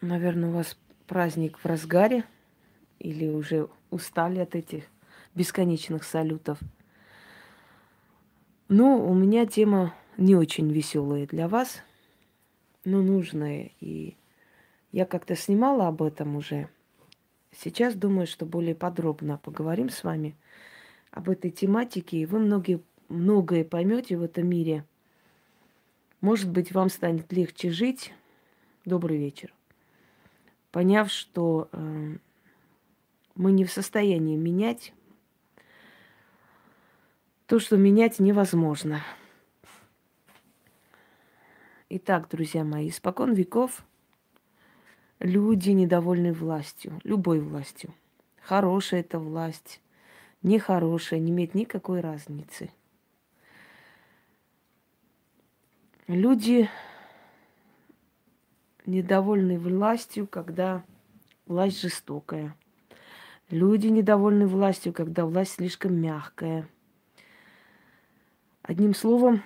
Наверное, у вас праздник в разгаре или уже устали от этих бесконечных салютов. Ну, у меня тема не очень веселая для вас, но нужная. И я как-то снимала об этом уже. Сейчас думаю, что более подробно поговорим с вами об этой тематике, и вы многие, многое поймете в этом мире. Может быть, вам станет легче жить. Добрый вечер. Поняв, что э, мы не в состоянии менять то, что менять невозможно. Итак, друзья мои, испокон веков люди недовольны властью, любой властью. Хорошая это власть, нехорошая, не имеет никакой разницы. Люди недовольны властью, когда власть жестокая. Люди недовольны властью, когда власть слишком мягкая – Одним словом,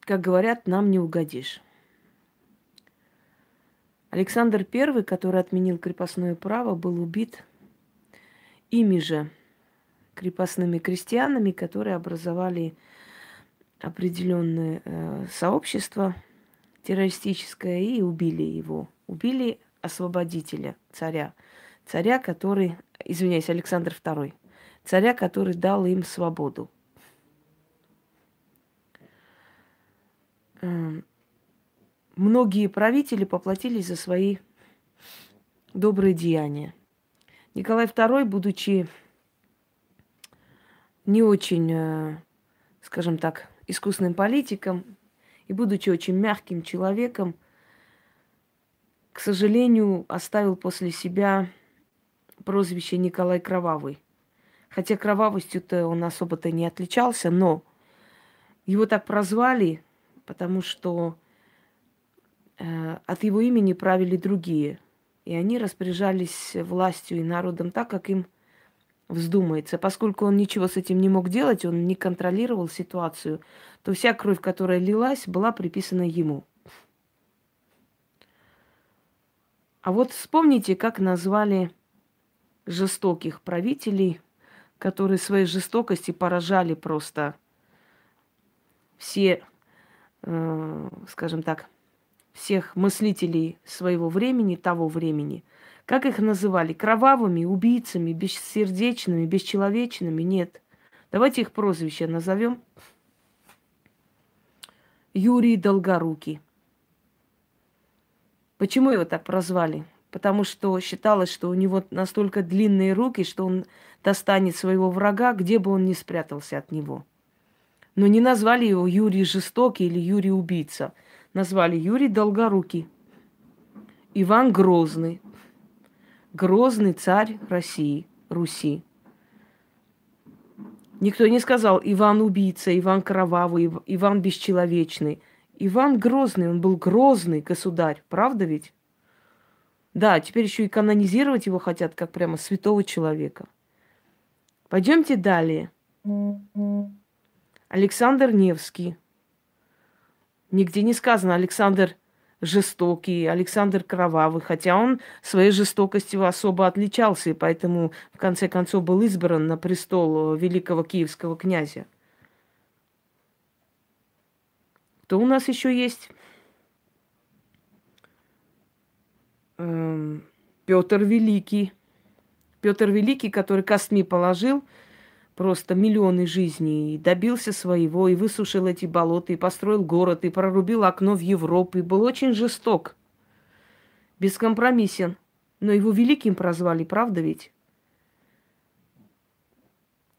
как говорят, нам не угодишь. Александр I, который отменил крепостное право, был убит ими же крепостными крестьянами, которые образовали определенное э, сообщество террористическое и убили его. Убили освободителя, царя. Царя, который, извиняюсь, Александр II – царя, который дал им свободу. Эм, многие правители поплатились за свои добрые деяния. Николай II, будучи не очень, э, скажем так, искусным политиком и будучи очень мягким человеком, к сожалению, оставил после себя прозвище Николай Кровавый. Хотя кровавостью-то он особо-то не отличался, но его так прозвали, потому что э, от его имени правили другие. И они распоряжались властью и народом так, как им вздумается. Поскольку он ничего с этим не мог делать, он не контролировал ситуацию, то вся кровь, которая лилась, была приписана ему. А вот вспомните, как назвали жестоких правителей которые своей жестокости поражали просто все, э, скажем так, всех мыслителей своего времени, того времени. Как их называли? Кровавыми, убийцами, бессердечными, бесчеловечными? Нет. Давайте их прозвище назовем. Юрий Долгорукий. Почему его так прозвали? потому что считалось, что у него настолько длинные руки, что он достанет своего врага, где бы он ни спрятался от него. Но не назвали его Юрий Жестокий или Юрий Убийца. Назвали Юрий Долгорукий. Иван Грозный. Грозный царь России, Руси. Никто не сказал Иван Убийца, Иван Кровавый, Иван Бесчеловечный. Иван Грозный, он был грозный государь, правда ведь? Да, теперь еще и канонизировать его хотят, как прямо святого человека. Пойдемте далее. Александр Невский. Нигде не сказано Александр жестокий, Александр кровавый, хотя он своей жестокостью особо отличался, и поэтому в конце концов был избран на престол великого киевского князя. Кто у нас еще есть? Эм, Петр Великий. Петр Великий, который косми положил просто миллионы жизней, и добился своего, и высушил эти болота, и построил город, и прорубил окно в Европу, и был очень жесток, бескомпромиссен. Но его великим прозвали, правда ведь?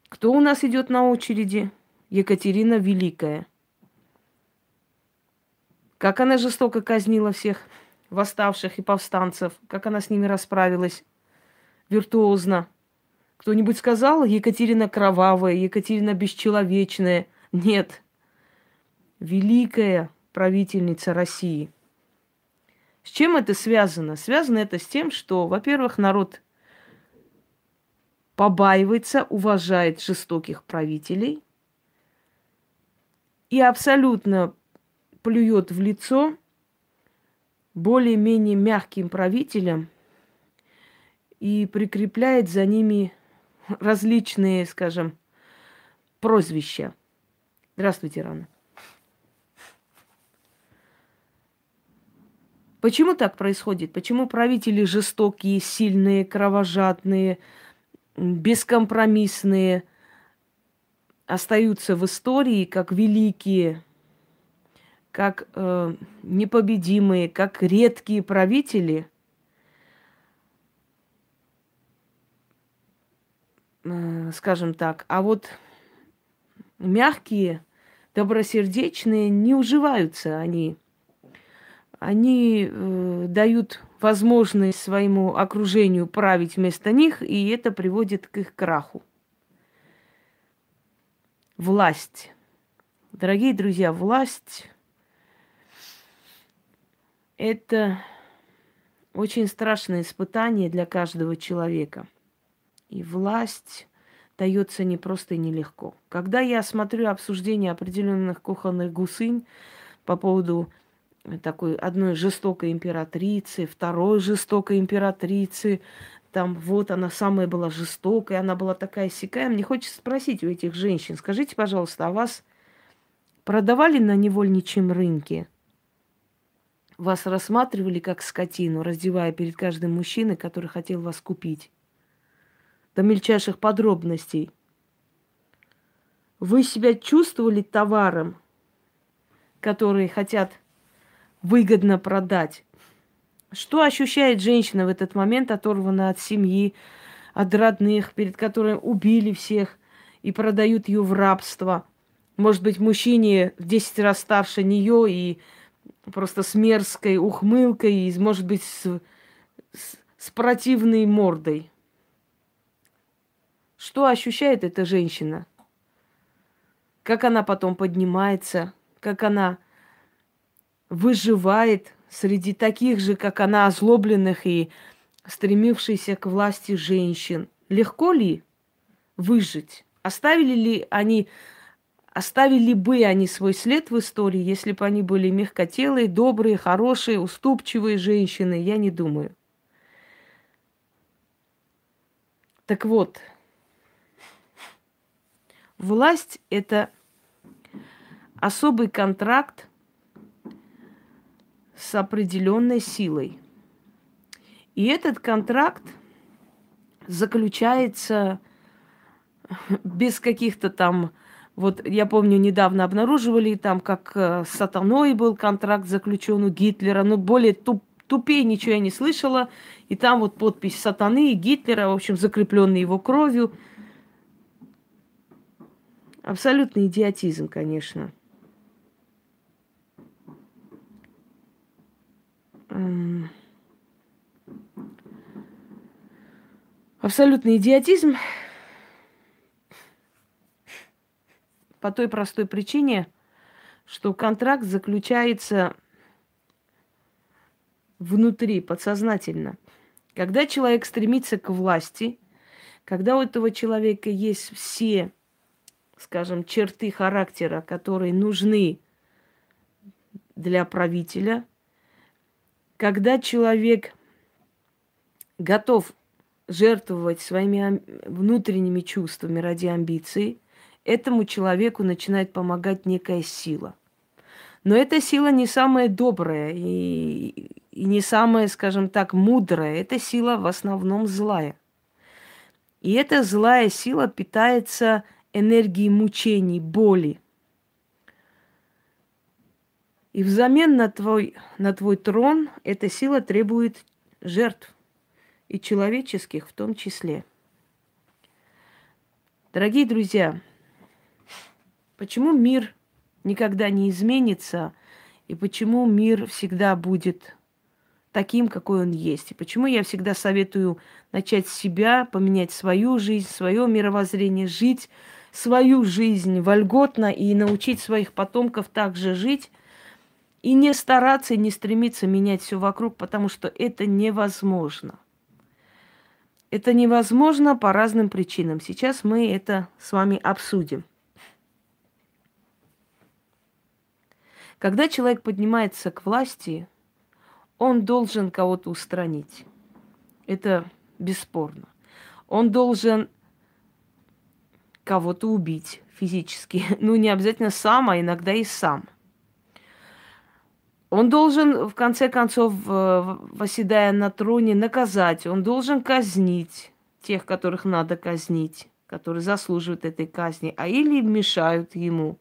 Кто у нас идет на очереди? Екатерина Великая. Как она жестоко казнила всех восставших и повстанцев, как она с ними расправилась виртуозно. Кто-нибудь сказал Екатерина кровавая, Екатерина бесчеловечная? Нет. Великая правительница России. С чем это связано? Связано это с тем, что, во-первых, народ побаивается, уважает жестоких правителей и абсолютно плюет в лицо более-менее мягким правителям и прикрепляет за ними различные, скажем, прозвища. Здравствуйте, Рана. Почему так происходит? Почему правители жестокие, сильные, кровожадные, бескомпромиссные остаются в истории как великие, как э, непобедимые, как редкие правители? Скажем так. А вот мягкие, добросердечные не уживаются они они э, дают возможность своему окружению править вместо них, и это приводит к их краху. Власть. Дорогие друзья, власть – это очень страшное испытание для каждого человека. И власть дается не просто и нелегко. Когда я смотрю обсуждение определенных кухонных гусынь по поводу такой одной жестокой императрицы, второй жестокой императрицы. Там вот она самая была жестокая, она была такая сякая. Мне хочется спросить у этих женщин, скажите, пожалуйста, а вас продавали на невольничьем рынке? Вас рассматривали как скотину, раздевая перед каждым мужчиной, который хотел вас купить? До мельчайших подробностей. Вы себя чувствовали товаром, который хотят выгодно продать. Что ощущает женщина в этот момент, оторванная от семьи, от родных, перед которыми убили всех и продают ее в рабство? Может быть, мужчине в 10 раз старше нее и просто с мерзкой ухмылкой, и, может быть, с, с, с противной мордой. Что ощущает эта женщина? Как она потом поднимается, как она выживает среди таких же, как она, озлобленных и стремившихся к власти женщин. Легко ли выжить? Оставили ли они, оставили бы они свой след в истории, если бы они были мягкотелые, добрые, хорошие, уступчивые женщины? Я не думаю. Так вот, власть – это особый контракт с определенной силой. И этот контракт заключается без каких-то там... Вот я помню, недавно обнаруживали там, как э, с сатаной был контракт заключен у Гитлера, но более туп, тупее ничего я не слышала. И там вот подпись сатаны и Гитлера, в общем, закрепленный его кровью. Абсолютный идиотизм, конечно. абсолютный идиотизм по той простой причине, что контракт заключается внутри, подсознательно. Когда человек стремится к власти, когда у этого человека есть все, скажем, черты характера, которые нужны для правителя – когда человек готов жертвовать своими внутренними чувствами ради амбиций, этому человеку начинает помогать некая сила. Но эта сила не самая добрая и, и не самая, скажем так, мудрая. Эта сила в основном злая. И эта злая сила питается энергией мучений, боли – и взамен на твой, на твой трон эта сила требует жертв, и человеческих в том числе. Дорогие друзья, почему мир никогда не изменится, и почему мир всегда будет таким, какой он есть. И почему я всегда советую начать с себя, поменять свою жизнь, свое мировоззрение, жить свою жизнь вольготно и научить своих потомков также жить – и не стараться, и не стремиться менять все вокруг, потому что это невозможно. Это невозможно по разным причинам. Сейчас мы это с вами обсудим. Когда человек поднимается к власти, он должен кого-то устранить. Это бесспорно. Он должен кого-то убить физически. Ну, не обязательно сам, а иногда и сам. Он должен, в конце концов, восседая на троне, наказать. Он должен казнить тех, которых надо казнить, которые заслуживают этой казни, а или мешают ему.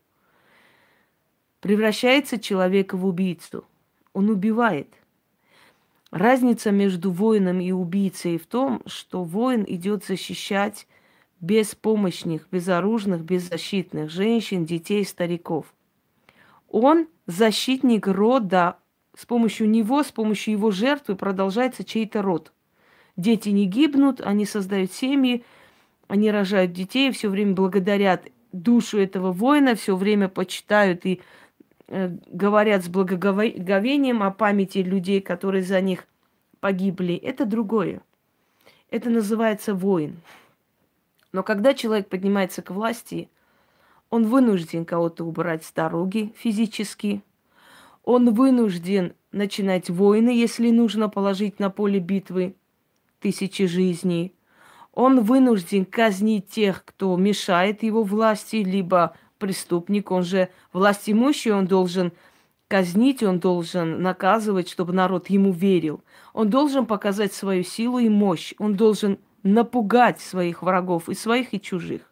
Превращается человек в убийцу. Он убивает. Разница между воином и убийцей в том, что воин идет защищать беспомощных, безоружных, беззащитных женщин, детей, стариков. Он защитник рода. С помощью него, с помощью его жертвы продолжается чей-то род. Дети не гибнут, они создают семьи, они рожают детей, все время благодарят душу этого воина, все время почитают и э, говорят с благоговением о памяти людей, которые за них погибли. Это другое. Это называется воин. Но когда человек поднимается к власти, он вынужден кого-то убрать с дороги физически. Он вынужден начинать войны, если нужно положить на поле битвы тысячи жизней. Он вынужден казнить тех, кто мешает его власти, либо преступник, он же власть имущий, он должен казнить, он должен наказывать, чтобы народ ему верил. Он должен показать свою силу и мощь, он должен напугать своих врагов, и своих, и чужих.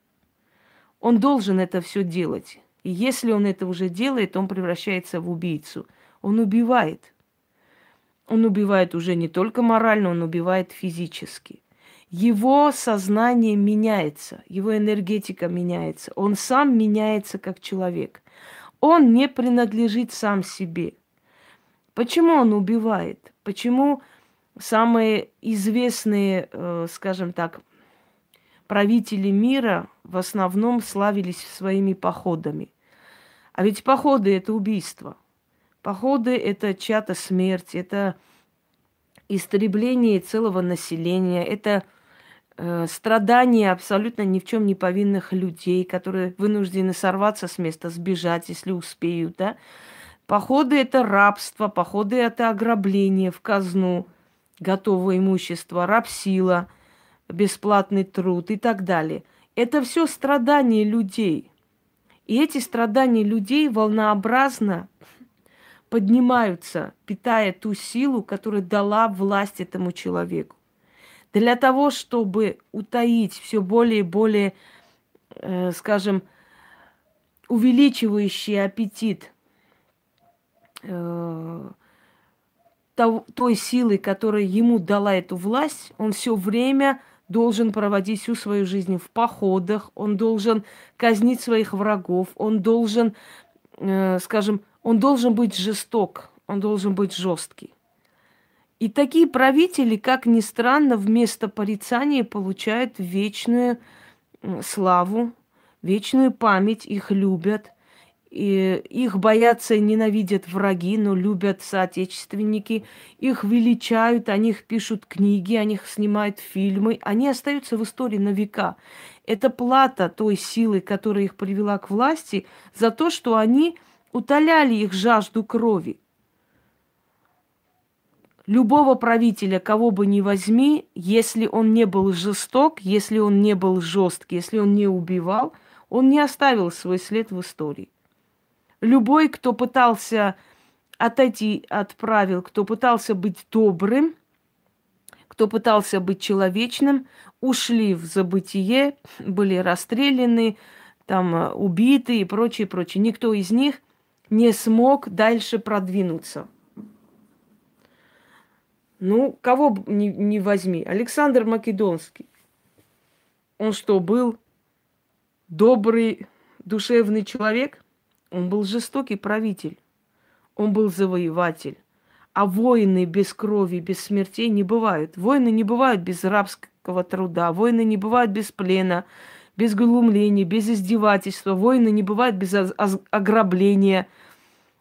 Он должен это все делать. И если он это уже делает, он превращается в убийцу. Он убивает. Он убивает уже не только морально, он убивает физически. Его сознание меняется, его энергетика меняется. Он сам меняется как человек. Он не принадлежит сам себе. Почему он убивает? Почему самые известные, э, скажем так, правители мира в основном славились своими походами. А ведь походы это убийство. Походы это чья-то смерть, это истребление целого населения, это э, страдания абсолютно ни в чем не повинных людей, которые вынуждены сорваться с места, сбежать, если успеют, да. Походы это рабство, походы это ограбление в казну готового имущества, рабсила, бесплатный труд и так далее. Это все страдания людей. И эти страдания людей волнообразно поднимаются, питая ту силу, которую дала власть этому человеку. Для того, чтобы утаить все более и более, э, скажем, увеличивающий аппетит э, той силы, которая ему дала эту власть, он все время должен проводить всю свою жизнь в походах, он должен казнить своих врагов, он должен, э, скажем, он должен быть жесток, он должен быть жесткий. И такие правители, как ни странно, вместо порицания получают вечную славу, вечную память, их любят. И их боятся и ненавидят враги, но любят соотечественники. Их величают, о них пишут книги, о них снимают фильмы. Они остаются в истории на века. Это плата той силы, которая их привела к власти, за то, что они утоляли их жажду крови. Любого правителя, кого бы ни возьми, если он не был жесток, если он не был жесткий, если он не убивал, он не оставил свой след в истории. Любой, кто пытался отойти от правил, кто пытался быть добрым, кто пытался быть человечным, ушли в забытие, были расстреляны, там убиты и прочее, прочее. Никто из них не смог дальше продвинуться. Ну, кого не, не возьми. Александр Македонский. Он что, был добрый, душевный человек? Он был жестокий правитель. Он был завоеватель. А войны без крови, без смертей не бывают. Войны не бывают без рабского труда. Войны не бывают без плена, без глумления, без издевательства. Войны не бывают без ограбления.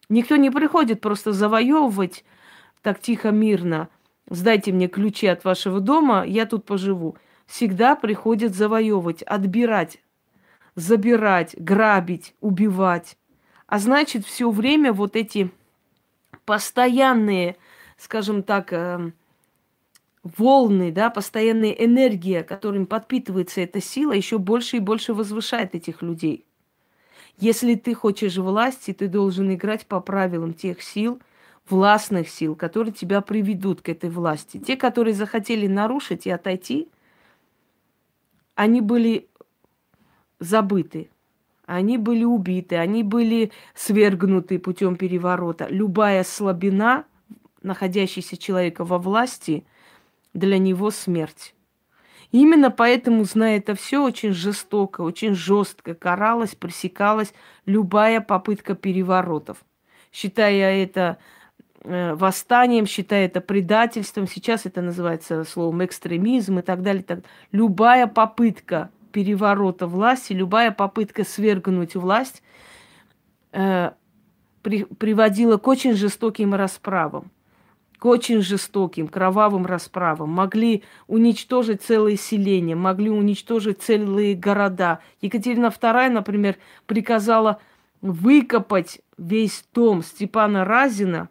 Никто не приходит просто завоевывать так тихо, мирно. Сдайте мне ключи от вашего дома, я тут поживу. Всегда приходят завоевывать, отбирать, забирать, грабить, убивать А значит, все время вот эти постоянные, скажем так, э, волны, да, постоянная энергия, которым подпитывается эта сила, еще больше и больше возвышает этих людей. Если ты хочешь власти, ты должен играть по правилам тех сил, властных сил, которые тебя приведут к этой власти. Те, которые захотели нарушить и отойти, они были забыты. Они были убиты, они были свергнуты путем переворота. Любая слабина, находящаяся человека во власти, для него смерть. Именно поэтому, зная это все, очень жестоко, очень жестко каралась, пресекалась любая попытка переворотов, считая это э, восстанием, считая это предательством. Сейчас это называется словом экстремизм и так далее. Так. Любая попытка переворота власти, любая попытка свергнуть власть э, при, приводила к очень жестоким расправам, к очень жестоким, кровавым расправам. Могли уничтожить целые селения, могли уничтожить целые города. Екатерина II, например, приказала выкопать весь дом Степана Разина.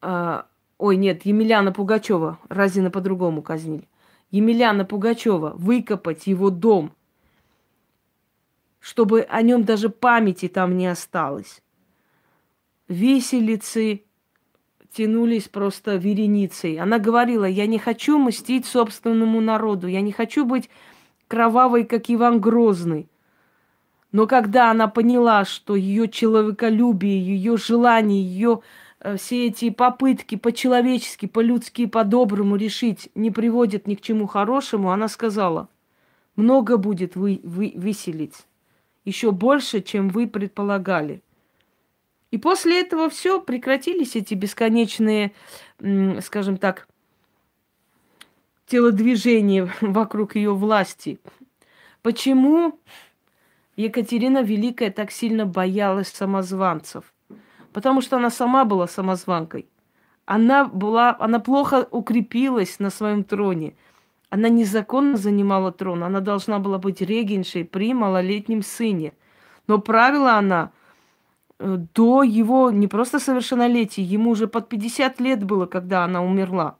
Э, ой, нет, Емельяна Пугачева. Разина по-другому казнили Емельяна Пугачева, выкопать его дом, чтобы о нем даже памяти там не осталось. Виселицы тянулись просто вереницей. Она говорила, я не хочу мстить собственному народу, я не хочу быть кровавой, как Иван Грозный. Но когда она поняла, что ее человеколюбие, ее желание, ее Э, все эти попытки по-человечески, по-людски, по-доброму решить не приводят ни к чему хорошему, она сказала, много будет вы, вы, выселить, еще больше, чем вы предполагали. И после этого все, прекратились эти бесконечные, скажем так, телодвижения вокруг ее власти. Почему Екатерина Великая так сильно боялась самозванцев? Потому что она сама была самозванкой. Она была, она плохо укрепилась на своем троне. Она незаконно занимала трон. Она должна была быть регеншей при малолетнем сыне. Но правила она э, до его не просто совершеннолетия, ему уже под 50 лет было, когда она умерла.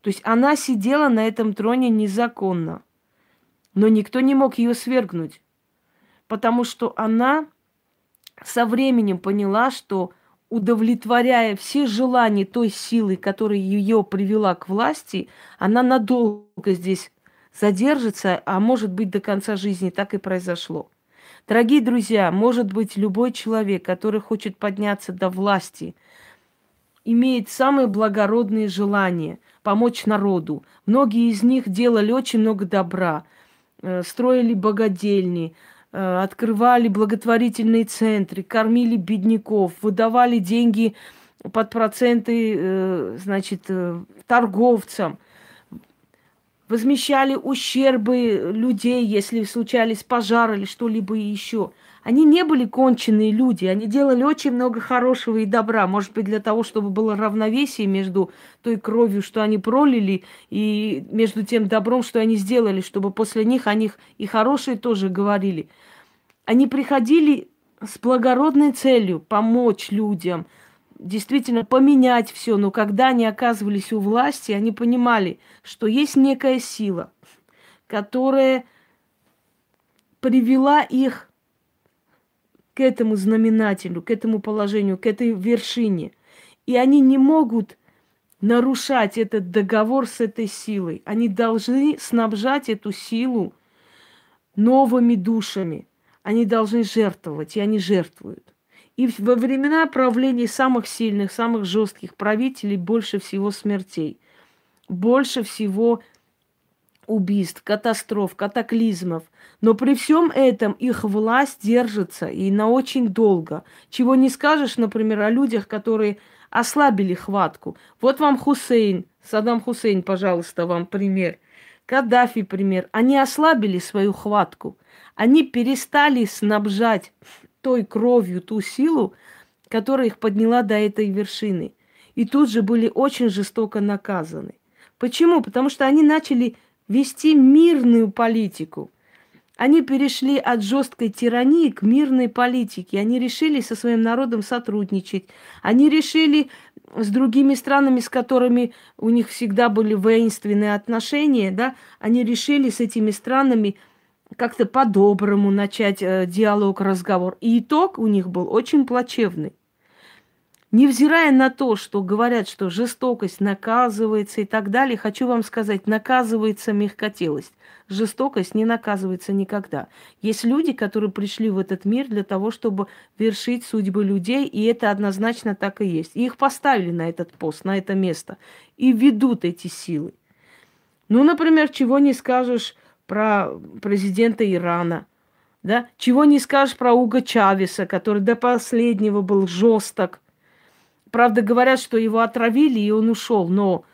То есть она сидела на этом троне незаконно. Но никто не мог ее свергнуть, потому что она со временем поняла, что удовлетворяя все желания той силы, которая ее привела к власти, она надолго здесь задержится, а может быть до конца жизни так и произошло. Дорогие друзья, может быть любой человек, который хочет подняться до власти, имеет самые благородные желания помочь народу. Многие из них делали очень много добра, э, строили богадельни, открывали благотворительные центры, кормили бедняков, выдавали деньги под проценты, э, значит, э, торговцам, возмещали ущербы людей, если случались пожары или что-либо еще. Они не были конченые люди, они делали очень много хорошего и добра. Может быть, для того, чтобы было равновесие между той кровью, что они пролили, и между тем добром, что они сделали, чтобы после них о них и хорошие тоже говорили. Они приходили с благородной целью помочь людям, действительно поменять все, но когда они оказывались у власти, они понимали, что есть некая сила, которая привела их к этому знаменателю, к этому положению, к этой вершине. И они не могут нарушать этот договор с этой силой. Они должны снабжать эту силу новыми душами. Они должны жертвовать, и они жертвуют. И во времена правления самых сильных, самых жестких правителей больше всего смертей, больше всего убийств, катастроф, катаклизмов. Но при всем этом их власть держится и на очень долго. Чего не скажешь, например, о людях, которые ослабили хватку. Вот вам Хусейн, Саддам Хусейн, пожалуйста, вам пример. Каддафи пример. Они ослабили свою хватку. Они перестали снабжать той кровью ту силу, которая их подняла до этой вершины. И тут же были очень жестоко наказаны. Почему? Потому что они начали вести мирную политику. Они перешли от жесткой тирании к мирной политике. Они решили со своим народом сотрудничать. Они решили с другими странами, с которыми у них всегда были воинственные отношения, да, они решили с этими странами как-то по-доброму начать э, диалог, разговор. И итог у них был очень плачевный. Невзирая на то, что говорят, что жестокость наказывается и так далее, хочу вам сказать, наказывается мягкотелость. Жестокость не наказывается никогда. Есть люди, которые пришли в этот мир для того, чтобы вершить судьбы людей, и это однозначно так и есть. И их поставили на этот пост, на это место, и ведут эти силы. Ну, например, чего не скажешь про президента Ирана, да? Чего не скажешь про Уга Чавеса, который до последнего был жесток. Правда, говорят, что его отравили, и он ушел, но,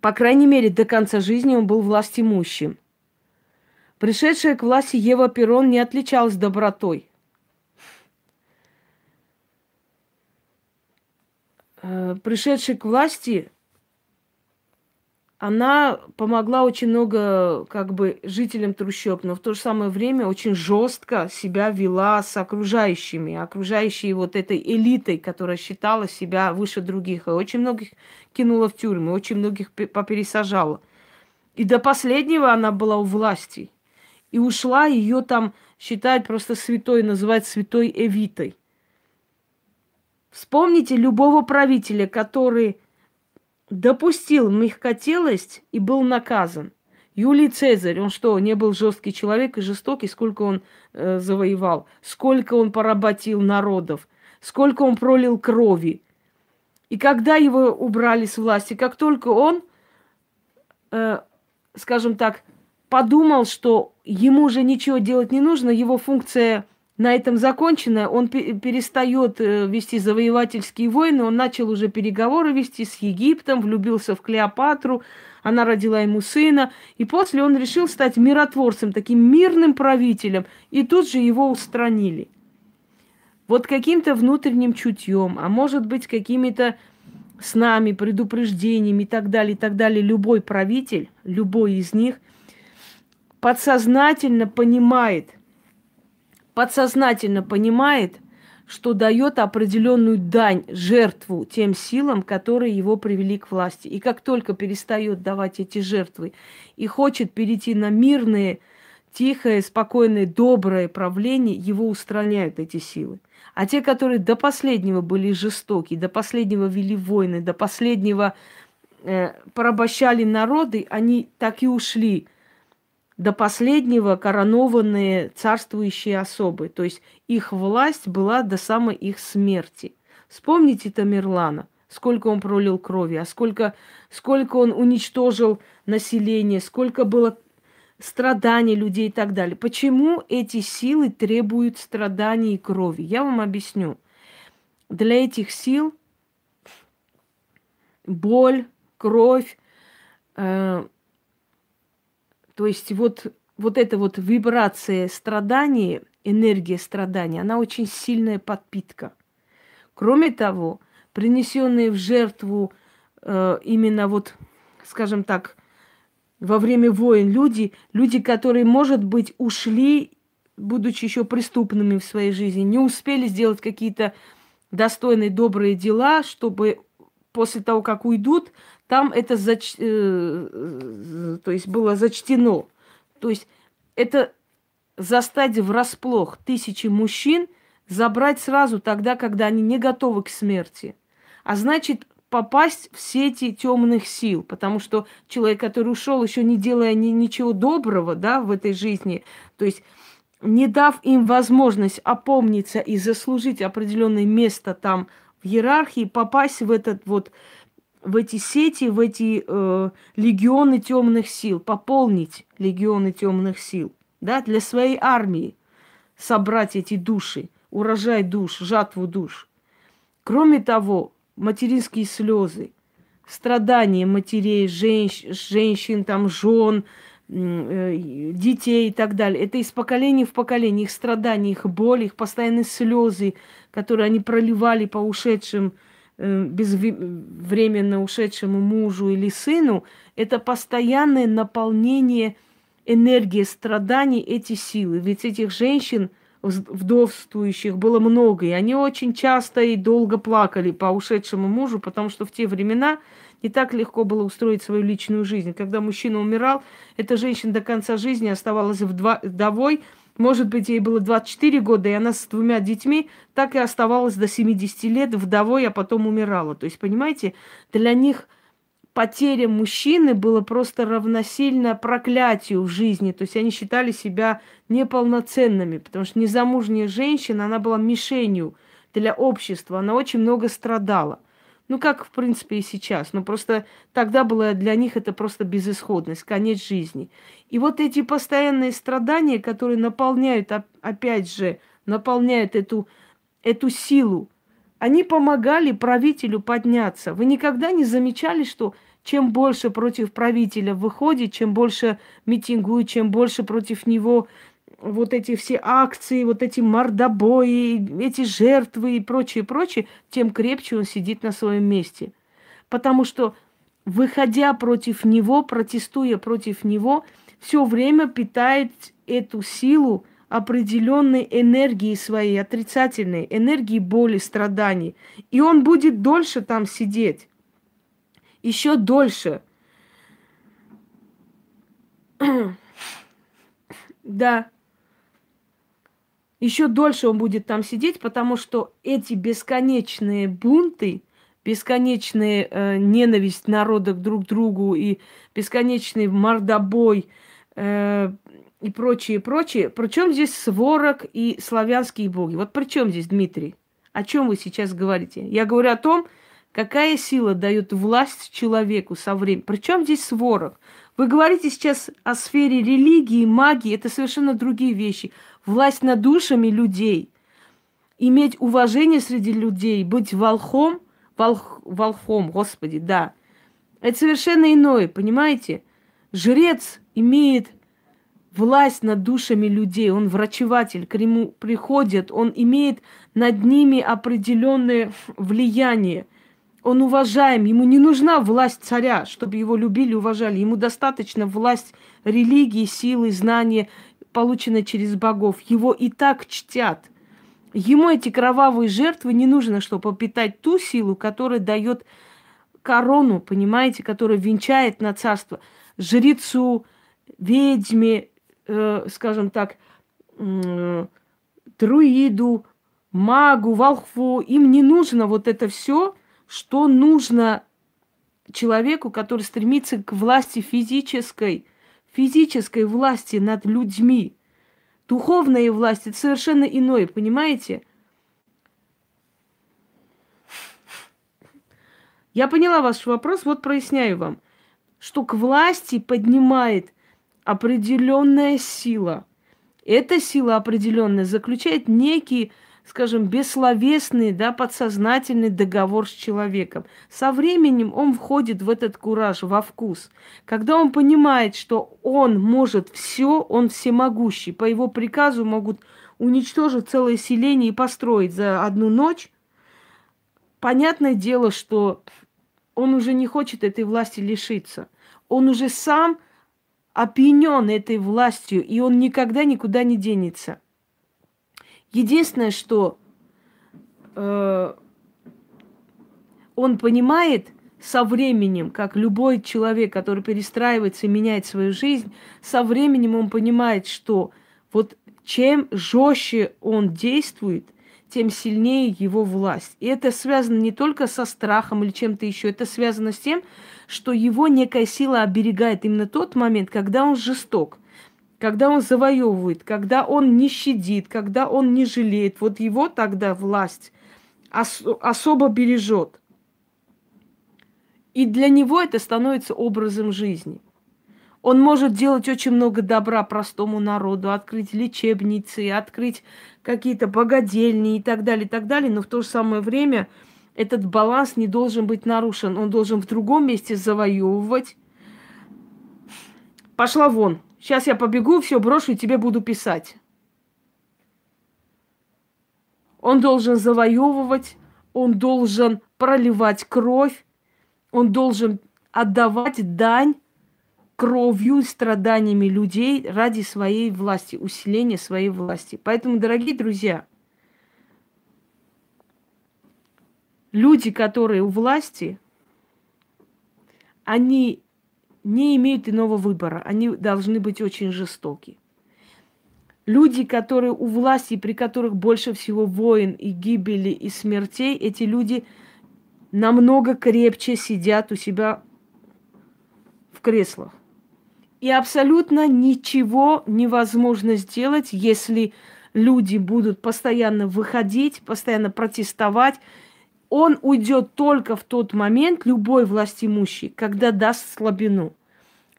по крайней мере, до конца жизни он был властимущим. Пришедшая к власти Ева Перрон не отличалась добротой. Э, пришедший к власти она помогла очень много как бы жителям трущоб, но в то же самое время очень жестко себя вела с окружающими, окружающей вот этой элитой, которая считала себя выше других. И очень многих кинула в тюрьму, очень многих попересажала. И до последнего она была у власти. И ушла, ее там считают просто святой, называют святой Эвитой. Вспомните любого правителя, который допустил мягкотелость и был наказан. Юлий Цезарь, он что, не был жесткий человек и жестокий, сколько он э, завоевал, сколько он поработил народов, сколько он пролил крови. И когда его убрали с власти, как только он, э, скажем так, подумал, что ему уже ничего делать не нужно, его функция – на этом закончено. Он перестает э, вести завоевательские войны, он начал уже переговоры вести с Египтом, влюбился в Клеопатру, она родила ему сына, и после он решил стать миротворцем, таким мирным правителем, и тут же его устранили. Вот каким-то внутренним чутьем, а может быть какими-то с нами, предупреждениями и так далее, и так далее, любой правитель, любой из них, подсознательно понимает, подсознательно понимает, что дает определенную дань, жертву тем силам, которые его привели к власти. И как только перестает давать эти жертвы и хочет перейти на мирное, тихое, спокойное, доброе правление, его устраняют эти силы. А те, которые до последнего были жестоки, до последнего вели войны, до последнего э, порабощали народы, они так и ушли – до последнего коронованные царствующие особы. То есть их власть была до самой их смерти. Вспомните Тамерлана, сколько он пролил крови, а сколько, сколько он уничтожил население, сколько было страданий людей и так далее. Почему эти силы требуют страданий и крови? Я вам объясню. Для этих сил боль, кровь, э, то есть вот, вот эта вот вибрация страдания, энергия страдания, она очень сильная подпитка. Кроме того, принесенные в жертву э, именно вот, скажем так, во время войн люди, люди, которые, может быть, ушли, будучи еще преступными в своей жизни, не успели сделать какие-то достойные, добрые дела, чтобы после того, как уйдут, там это зач... э, то есть было зачтено. То есть это застать врасплох тысячи мужчин, забрать сразу тогда, когда они не готовы к смерти. А значит, попасть в сети темных сил, потому что человек, который ушел, еще не делая ни, ничего доброго, да, в этой жизни, то есть не дав им возможность опомниться и заслужить определенное место там в иерархии, попасть в этот вот в эти сети, в эти э, легионы темных сил, пополнить легионы темных сил, да, для своей армии собрать эти души, урожай душ, жатву душ. Кроме того, материнские слезы, страдания матерей, женщ, женщин, там, жен, э, детей и так далее. Это из поколения в поколение, их страдания, их боль, их постоянные слезы, которые они проливали по ушедшим безвременно ушедшему мужу или сыну, это постоянное наполнение энергия страданий эти силы. Ведь этих женщин, вдовствующих, было много. И они очень часто и долго плакали по ушедшему мужу, потому что в те времена не так легко было устроить свою личную жизнь. Когда мужчина умирал, эта женщина до конца жизни оставалась вдовой, может быть, ей было 24 года, и она с двумя детьми так и оставалась до 70 лет вдовой, а потом умирала. То есть, понимаете, для них потеря мужчины было просто равносильно проклятию в жизни. То есть они считали себя неполноценными, потому что незамужняя женщина, она была мишенью для общества, она очень много страдала. Ну, как, в принципе, и сейчас. Но просто тогда было для них это просто безысходность, конец жизни. И вот эти постоянные страдания, которые наполняют, опять же, наполняют эту, эту силу, они помогали правителю подняться. Вы никогда не замечали, что чем больше против правителя выходит, чем больше митингует, чем больше против него вот эти все акции, вот эти мордобои, эти жертвы и прочее, прочее, тем крепче он сидит на своем месте. Потому что, выходя против него, протестуя против него, все время питает эту силу определенной энергии своей, отрицательной, энергии боли, страданий. И он будет дольше там сидеть. Еще дольше. да еще дольше он будет там сидеть, потому что эти бесконечные бунты, бесконечная э, ненависть народа друг другу и бесконечный мордобой э, и прочее, прочее. Причем здесь сворок и славянские боги? Вот при чем здесь, Дмитрий? О чем вы сейчас говорите? Я говорю о том, какая сила дает власть человеку со временем. Причем здесь сворок? Вы говорите сейчас о сфере религии, магии, это совершенно другие вещи власть над душами людей, иметь уважение среди людей, быть волхом, волх, волхом, Господи, да. Это совершенно иное, понимаете? Жрец имеет власть над душами людей, он врачеватель, к нему приходят, он имеет над ними определенное влияние. Он уважаем, ему не нужна власть царя, чтобы его любили, уважали. Ему достаточно власть религии, силы, знания, полученное через богов, его и так чтят. Ему эти кровавые жертвы не нужно, чтобы попитать ту силу, которая дает корону, понимаете, которая венчает на царство жрецу, ведьме, э, скажем так, э, друиду, магу, волхву. Им не нужно вот это все, что нужно человеку, который стремится к власти физической – физической власти над людьми. Духовная власть – это совершенно иное, понимаете? Я поняла ваш вопрос, вот проясняю вам, что к власти поднимает определенная сила. Эта сила определенная заключает некий скажем, бессловесный, да, подсознательный договор с человеком. Со временем он входит в этот кураж, во вкус. Когда он понимает, что он может все, он всемогущий, по его приказу могут уничтожить целое селение и построить за одну ночь, понятное дело, что он уже не хочет этой власти лишиться. Он уже сам опьянен этой властью, и он никогда никуда не денется. Единственное, что э, он понимает со временем, как любой человек, который перестраивается и меняет свою жизнь, со временем он понимает, что вот чем жестче он действует, тем сильнее его власть. И это связано не только со страхом или чем-то еще, это связано с тем, что его некая сила оберегает именно тот момент, когда он жесток когда он завоевывает, когда он не щадит, когда он не жалеет, вот его тогда власть ос- особо бережет. И для него это становится образом жизни. Он может делать очень много добра простому народу, открыть лечебницы, открыть какие-то богадельни и так далее, и так далее, но в то же самое время этот баланс не должен быть нарушен. Он должен в другом месте завоевывать. Пошла вон, Сейчас я побегу, все брошу и тебе буду писать. Он должен завоевывать, он должен проливать кровь, он должен отдавать дань кровью, страданиями людей ради своей власти, усиления своей власти. Поэтому, дорогие друзья, люди, которые у власти, они не имеют иного выбора. Они должны быть очень жестоки. Люди, которые у власти, при которых больше всего войн и гибели и смертей, эти люди намного крепче сидят у себя в креслах. И абсолютно ничего невозможно сделать, если люди будут постоянно выходить, постоянно протестовать. Он уйдет только в тот момент, любой властимущий, когда даст слабину.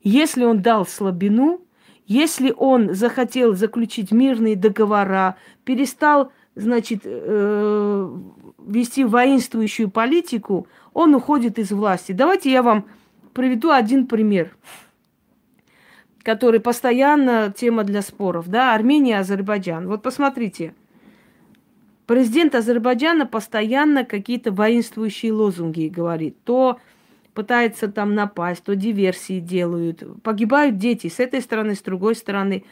Если он дал слабину, если он захотел заключить мирные договора, перестал, значит, э, вести воинствующую политику, он уходит из власти. Давайте я вам приведу один пример, который постоянно тема для споров. Да, Армения, Азербайджан. Вот посмотрите. Президент Азербайджана постоянно какие-то воинствующие лозунги говорит. То пытается там напасть, то диверсии делают. Погибают дети с этой стороны, с другой стороны.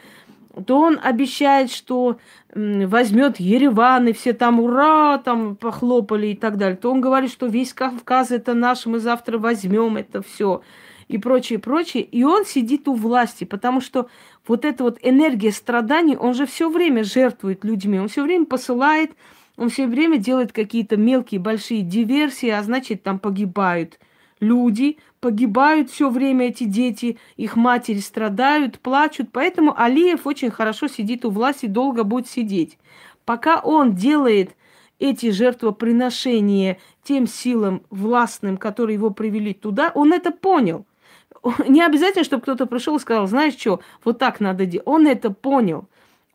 То он обещает, что возьмет Ереван, и все там ура, там похлопали и так далее. То он говорит, что весь Кавказ это наш, мы завтра возьмем это все и прочее, прочее. И он сидит у власти, потому что вот эта вот энергия страданий, он же все время жертвует людьми, он все время посылает, он все время делает какие-то мелкие, большие диверсии, а значит, там погибают люди, погибают все время эти дети, их матери страдают, плачут. Поэтому Алиев очень хорошо сидит у власти, долго будет сидеть. Пока он делает эти жертвоприношения тем силам властным, которые его привели туда, он это понял. Не обязательно, чтобы кто-то пришел и сказал, знаешь что, вот так надо делать. Он это понял.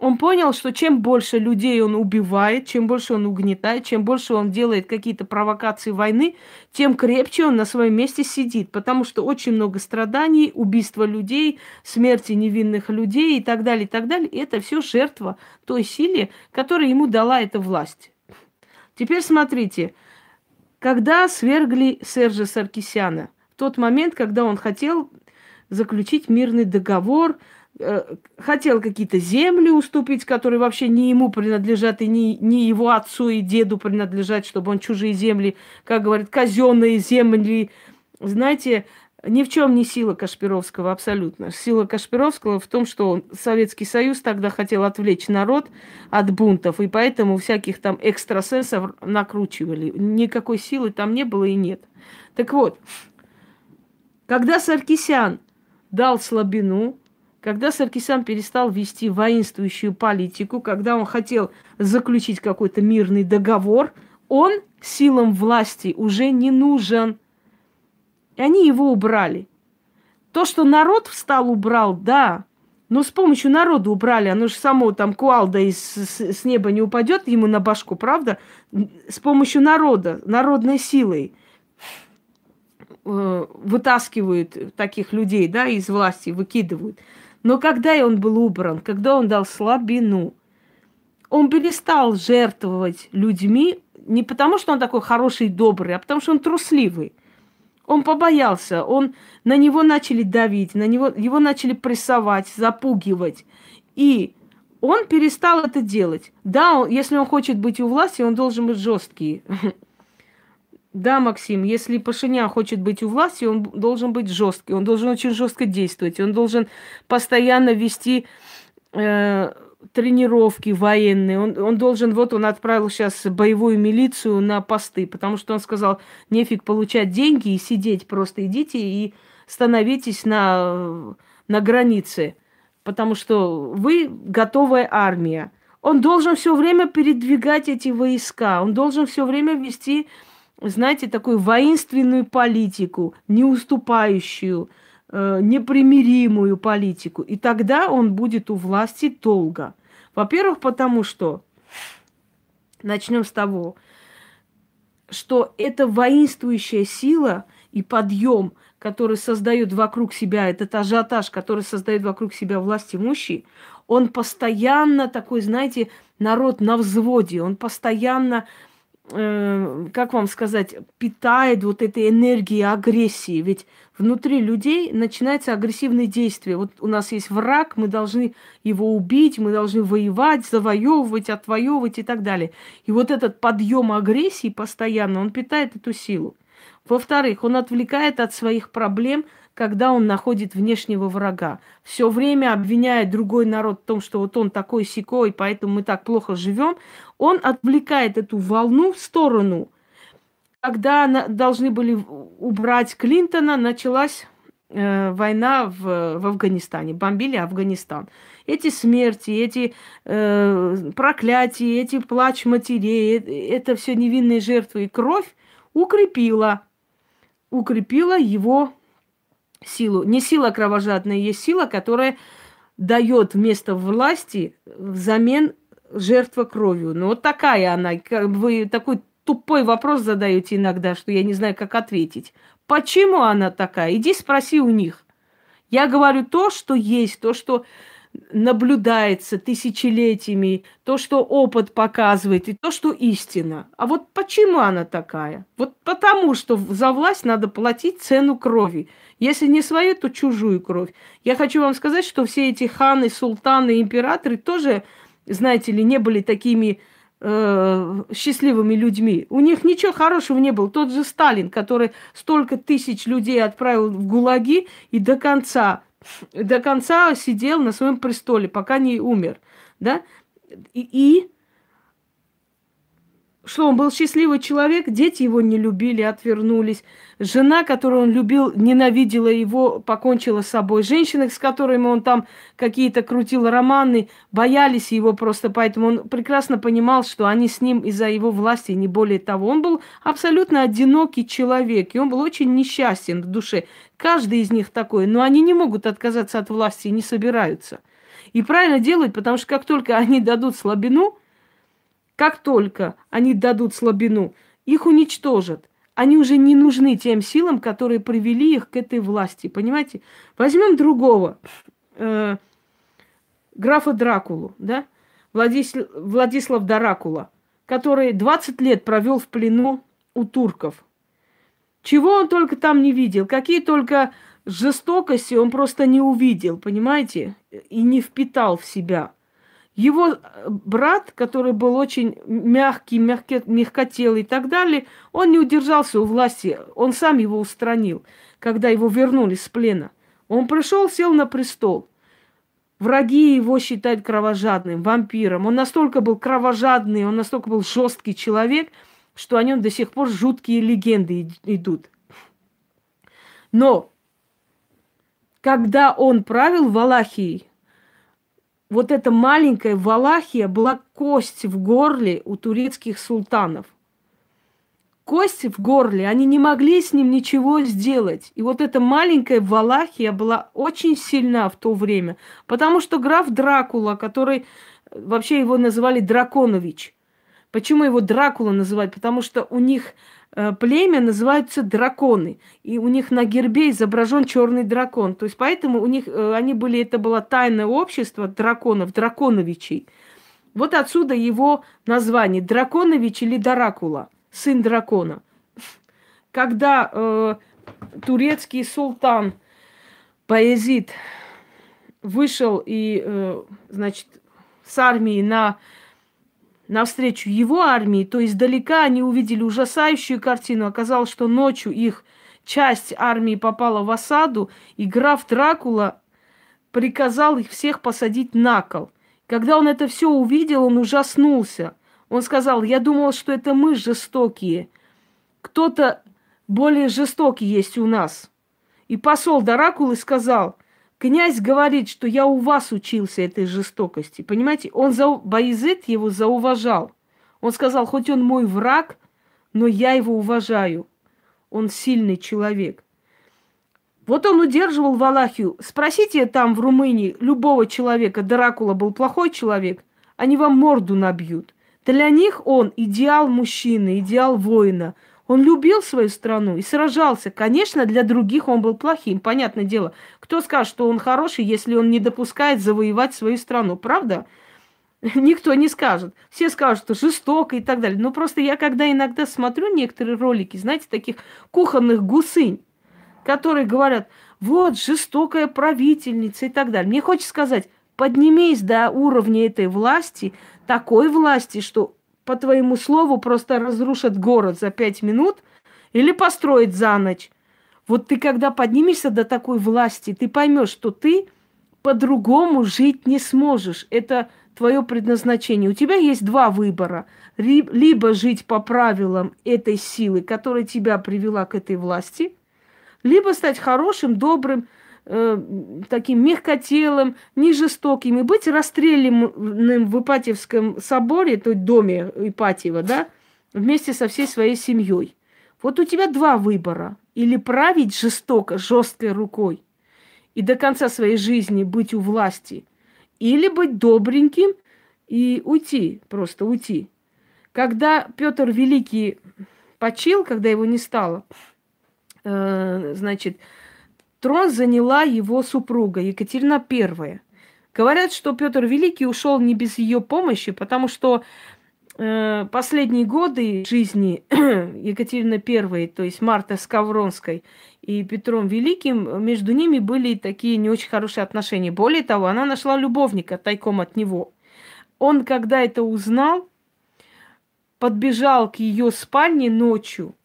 Он понял, что чем больше людей он убивает, чем больше он угнетает, чем больше он делает какие-то провокации войны, тем крепче он на своем месте сидит. Потому что очень много страданий, убийства людей, смерти невинных людей и так далее, и так далее. И это все жертва той силе, которая ему дала эта власть. Теперь смотрите, когда свергли Сержа Саркисяна, в тот момент, когда он хотел заключить мирный договор хотел какие-то земли уступить, которые вообще не ему принадлежат и не, не его отцу и деду принадлежат, чтобы он чужие земли, как говорят, казенные земли. Знаете, ни в чем не сила Кашпировского абсолютно. Сила Кашпировского в том, что он, Советский Союз тогда хотел отвлечь народ от бунтов, и поэтому всяких там экстрасенсов накручивали. Никакой силы там не было и нет. Так вот, когда Саркисян дал слабину, когда Саркисян перестал вести воинствующую политику, когда он хотел заключить какой-то мирный договор, он силам власти уже не нужен. И они его убрали. То, что народ встал, убрал, да, но с помощью народа убрали. Оно же само там куалда из, с, с неба не упадет ему на башку, правда? С помощью народа, народной силой э, вытаскивают таких людей, да, из власти, выкидывают. Но когда он был убран, когда он дал слабину, он перестал жертвовать людьми не потому, что он такой хороший и добрый, а потому, что он трусливый. Он побоялся, он, на него начали давить, на него, его начали прессовать, запугивать. И он перестал это делать. Да, он, если он хочет быть у власти, он должен быть жесткий. Да, Максим, если Пашинян хочет быть у власти, он должен быть жесткий, он должен очень жестко действовать, он должен постоянно вести э, тренировки военные, он, он должен, вот он отправил сейчас боевую милицию на посты, потому что он сказал, нефиг получать деньги и сидеть, просто идите и становитесь на, на границе, потому что вы готовая армия. Он должен все время передвигать эти войска, он должен все время вести знаете, такую воинственную политику, не уступающую, э, непримиримую политику. И тогда он будет у власти долго. Во-первых, потому что, начнем с того, что это воинствующая сила и подъем, который создает вокруг себя, этот ажиотаж, который создает вокруг себя власть имущий, он постоянно такой, знаете, народ на взводе, он постоянно э, как вам сказать, питает вот этой энергией агрессии. Ведь внутри людей начинается агрессивное действие. Вот у нас есть враг, мы должны его убить, мы должны воевать, завоевывать, отвоевывать и так далее. И вот этот подъем агрессии постоянно, он питает эту силу. Во-вторых, он отвлекает от своих проблем – когда он находит внешнего врага. Все время обвиняет другой народ в том, что вот он такой секой, поэтому мы так плохо живем, он отвлекает эту волну в сторону. Когда должны были убрать Клинтона, началась э, война в, в Афганистане, бомбили Афганистан. Эти смерти, эти э, проклятия, эти плач матерей, э, это все невинные жертвы и кровь укрепила, укрепила его силу. Не сила кровожадная, есть сила, которая дает вместо власти взамен жертва кровью. Ну, вот такая она. Вы такой тупой вопрос задаете иногда, что я не знаю, как ответить. Почему она такая? Иди спроси у них. Я говорю то, что есть, то, что наблюдается тысячелетиями, то, что опыт показывает, и то, что истина. А вот почему она такая? Вот потому, что за власть надо платить цену крови. Если не свою, то чужую кровь. Я хочу вам сказать, что все эти ханы, султаны, императоры тоже, знаете ли, не были такими э, счастливыми людьми. У них ничего хорошего не было. Тот же Сталин, который столько тысяч людей отправил в ГУЛАГи и до конца до конца сидел на своем престоле, пока не умер, да, и, и что он был счастливый человек, дети его не любили, отвернулись. Жена, которую он любил, ненавидела его, покончила с собой. Женщины, с которыми он там какие-то крутил романы, боялись его просто, поэтому он прекрасно понимал, что они с ним из-за его власти, не более того. Он был абсолютно одинокий человек, и он был очень несчастен в душе. Каждый из них такой, но они не могут отказаться от власти и не собираются. И правильно делают, потому что как только они дадут слабину, как только они дадут слабину, их уничтожат. Они уже не нужны тем силам, которые привели их к этой власти. Понимаете? Возьмем другого. Э, графа Дракулу, да? Владислав, Владислав Дракула, который 20 лет провел в плену у турков. Чего он только там не видел, какие только жестокости он просто не увидел, понимаете, и не впитал в себя. Его э, брат, который был очень мягкий, мягкий, мягкотелый и так далее, он не удержался у власти, он сам его устранил, когда его вернули с плена. Он пришел, сел на престол. Враги его считают кровожадным, вампиром. Он настолько был кровожадный, он настолько был жесткий человек – что о нем до сих пор жуткие легенды идут. Но когда он правил Валахией, вот эта маленькая Валахия была кость в горле у турецких султанов. Кость в горле, они не могли с ним ничего сделать. И вот эта маленькая Валахия была очень сильна в то время, потому что граф Дракула, который вообще его называли Драконович – Почему его Дракула называют? Потому что у них э, племя называются драконы. И у них на гербе изображен черный дракон. То есть поэтому у них э, они были, это было тайное общество драконов, драконовичей. Вот отсюда его название Драконович или Дракула, сын дракона. Когда э, турецкий султан Баязид вышел и, э, значит, с армией на навстречу его армии, то издалека они увидели ужасающую картину. Оказалось, что ночью их часть армии попала в осаду, и граф Дракула приказал их всех посадить на кол. Когда он это все увидел, он ужаснулся. Он сказал, я думал, что это мы жестокие. Кто-то более жестокий есть у нас. И посол Дракулы сказал, Князь говорит, что я у вас учился этой жестокости. Понимаете, он за... Боязет его зауважал. Он сказал, хоть он мой враг, но я его уважаю. Он сильный человек. Вот он удерживал Валахию. Спросите там в Румынии любого человека, Дракула был плохой человек, они вам морду набьют. Для них он идеал мужчины, идеал воина – он любил свою страну и сражался. Конечно, для других он был плохим, понятное дело. Кто скажет, что он хороший, если он не допускает завоевать свою страну, правда? Никто не скажет. Все скажут, что жестоко и так далее. Но просто я, когда иногда смотрю некоторые ролики, знаете, таких кухонных гусынь, которые говорят, вот, жестокая правительница и так далее. Мне хочется сказать, поднимись до уровня этой власти, такой власти, что по твоему слову просто разрушат город за пять минут или построить за ночь. Вот ты когда поднимешься до такой власти, ты поймешь, что ты по-другому жить не сможешь. Это твое предназначение. У тебя есть два выбора. Либо жить по правилам этой силы, которая тебя привела к этой власти, либо стать хорошим, добрым, э, таким мягкотелым, не жестоким, и быть расстрелянным в Ипатьевском соборе, то есть доме Ипатьева, да, вместе со всей своей семьей. Вот у тебя два выбора. Или править жестоко, жесткой рукой, и до конца своей жизни быть у власти, или быть добреньким и уйти, просто уйти. Когда Петр Великий почил, когда его не стало, э, значит, трон заняла его супруга Екатерина I. Говорят, что Петр Великий ушел не без ее помощи, потому что э, последние годы жизни Екатерины I, то есть Марта Скавронской и Петром Великим, между ними были такие не очень хорошие отношения. Более того, она нашла любовника тайком от него. Он, когда это узнал, подбежал к ее спальне ночью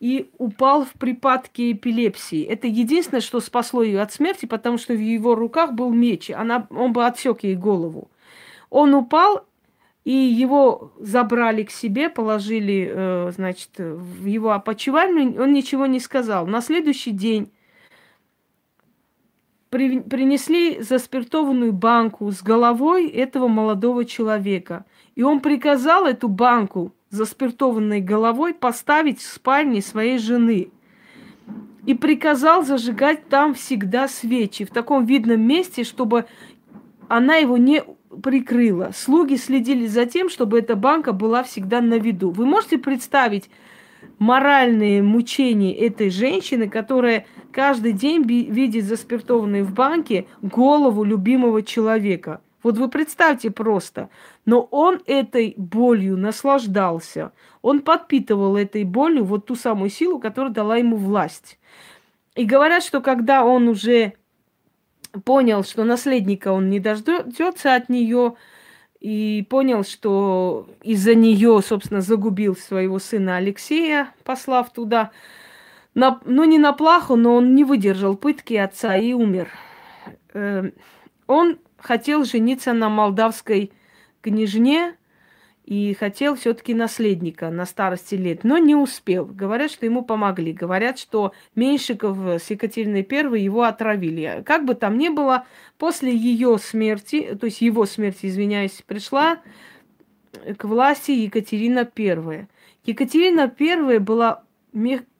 и упал в припадке эпилепсии. Это единственное, что спасло ее от смерти, потому что в его руках был меч, она, он бы отсек ей голову. Он упал и его забрали к себе, положили, э, значит, в его опочивальню. Он ничего не сказал. На следующий день при, принесли заспиртованную банку с головой этого молодого человека. И он приказал эту банку заспиртованной головой поставить в спальне своей жены. И приказал зажигать там всегда свечи, в таком видном месте, чтобы она его не прикрыла. Слуги следили за тем, чтобы эта банка была всегда на виду. Вы можете представить моральные мучения этой женщины, которая каждый день видит заспиртованную в банке голову любимого человека. Вот вы представьте просто. Но он этой болью наслаждался. Он подпитывал этой болью вот ту самую силу, которая дала ему власть. И говорят, что когда он уже понял, что наследника он не дождется от нее, и понял, что из-за нее, собственно, загубил своего сына Алексея, послав туда. На, ну, не на плаху, но он не выдержал пытки отца и умер. Э, он хотел жениться на молдавской княжне, и хотел все-таки наследника на старости лет, но не успел. Говорят, что ему помогли. Говорят, что Меньшиков с Екатериной I его отравили. Как бы там ни было, после ее смерти, то есть его смерти, извиняюсь, пришла к власти Екатерина I. Екатерина I была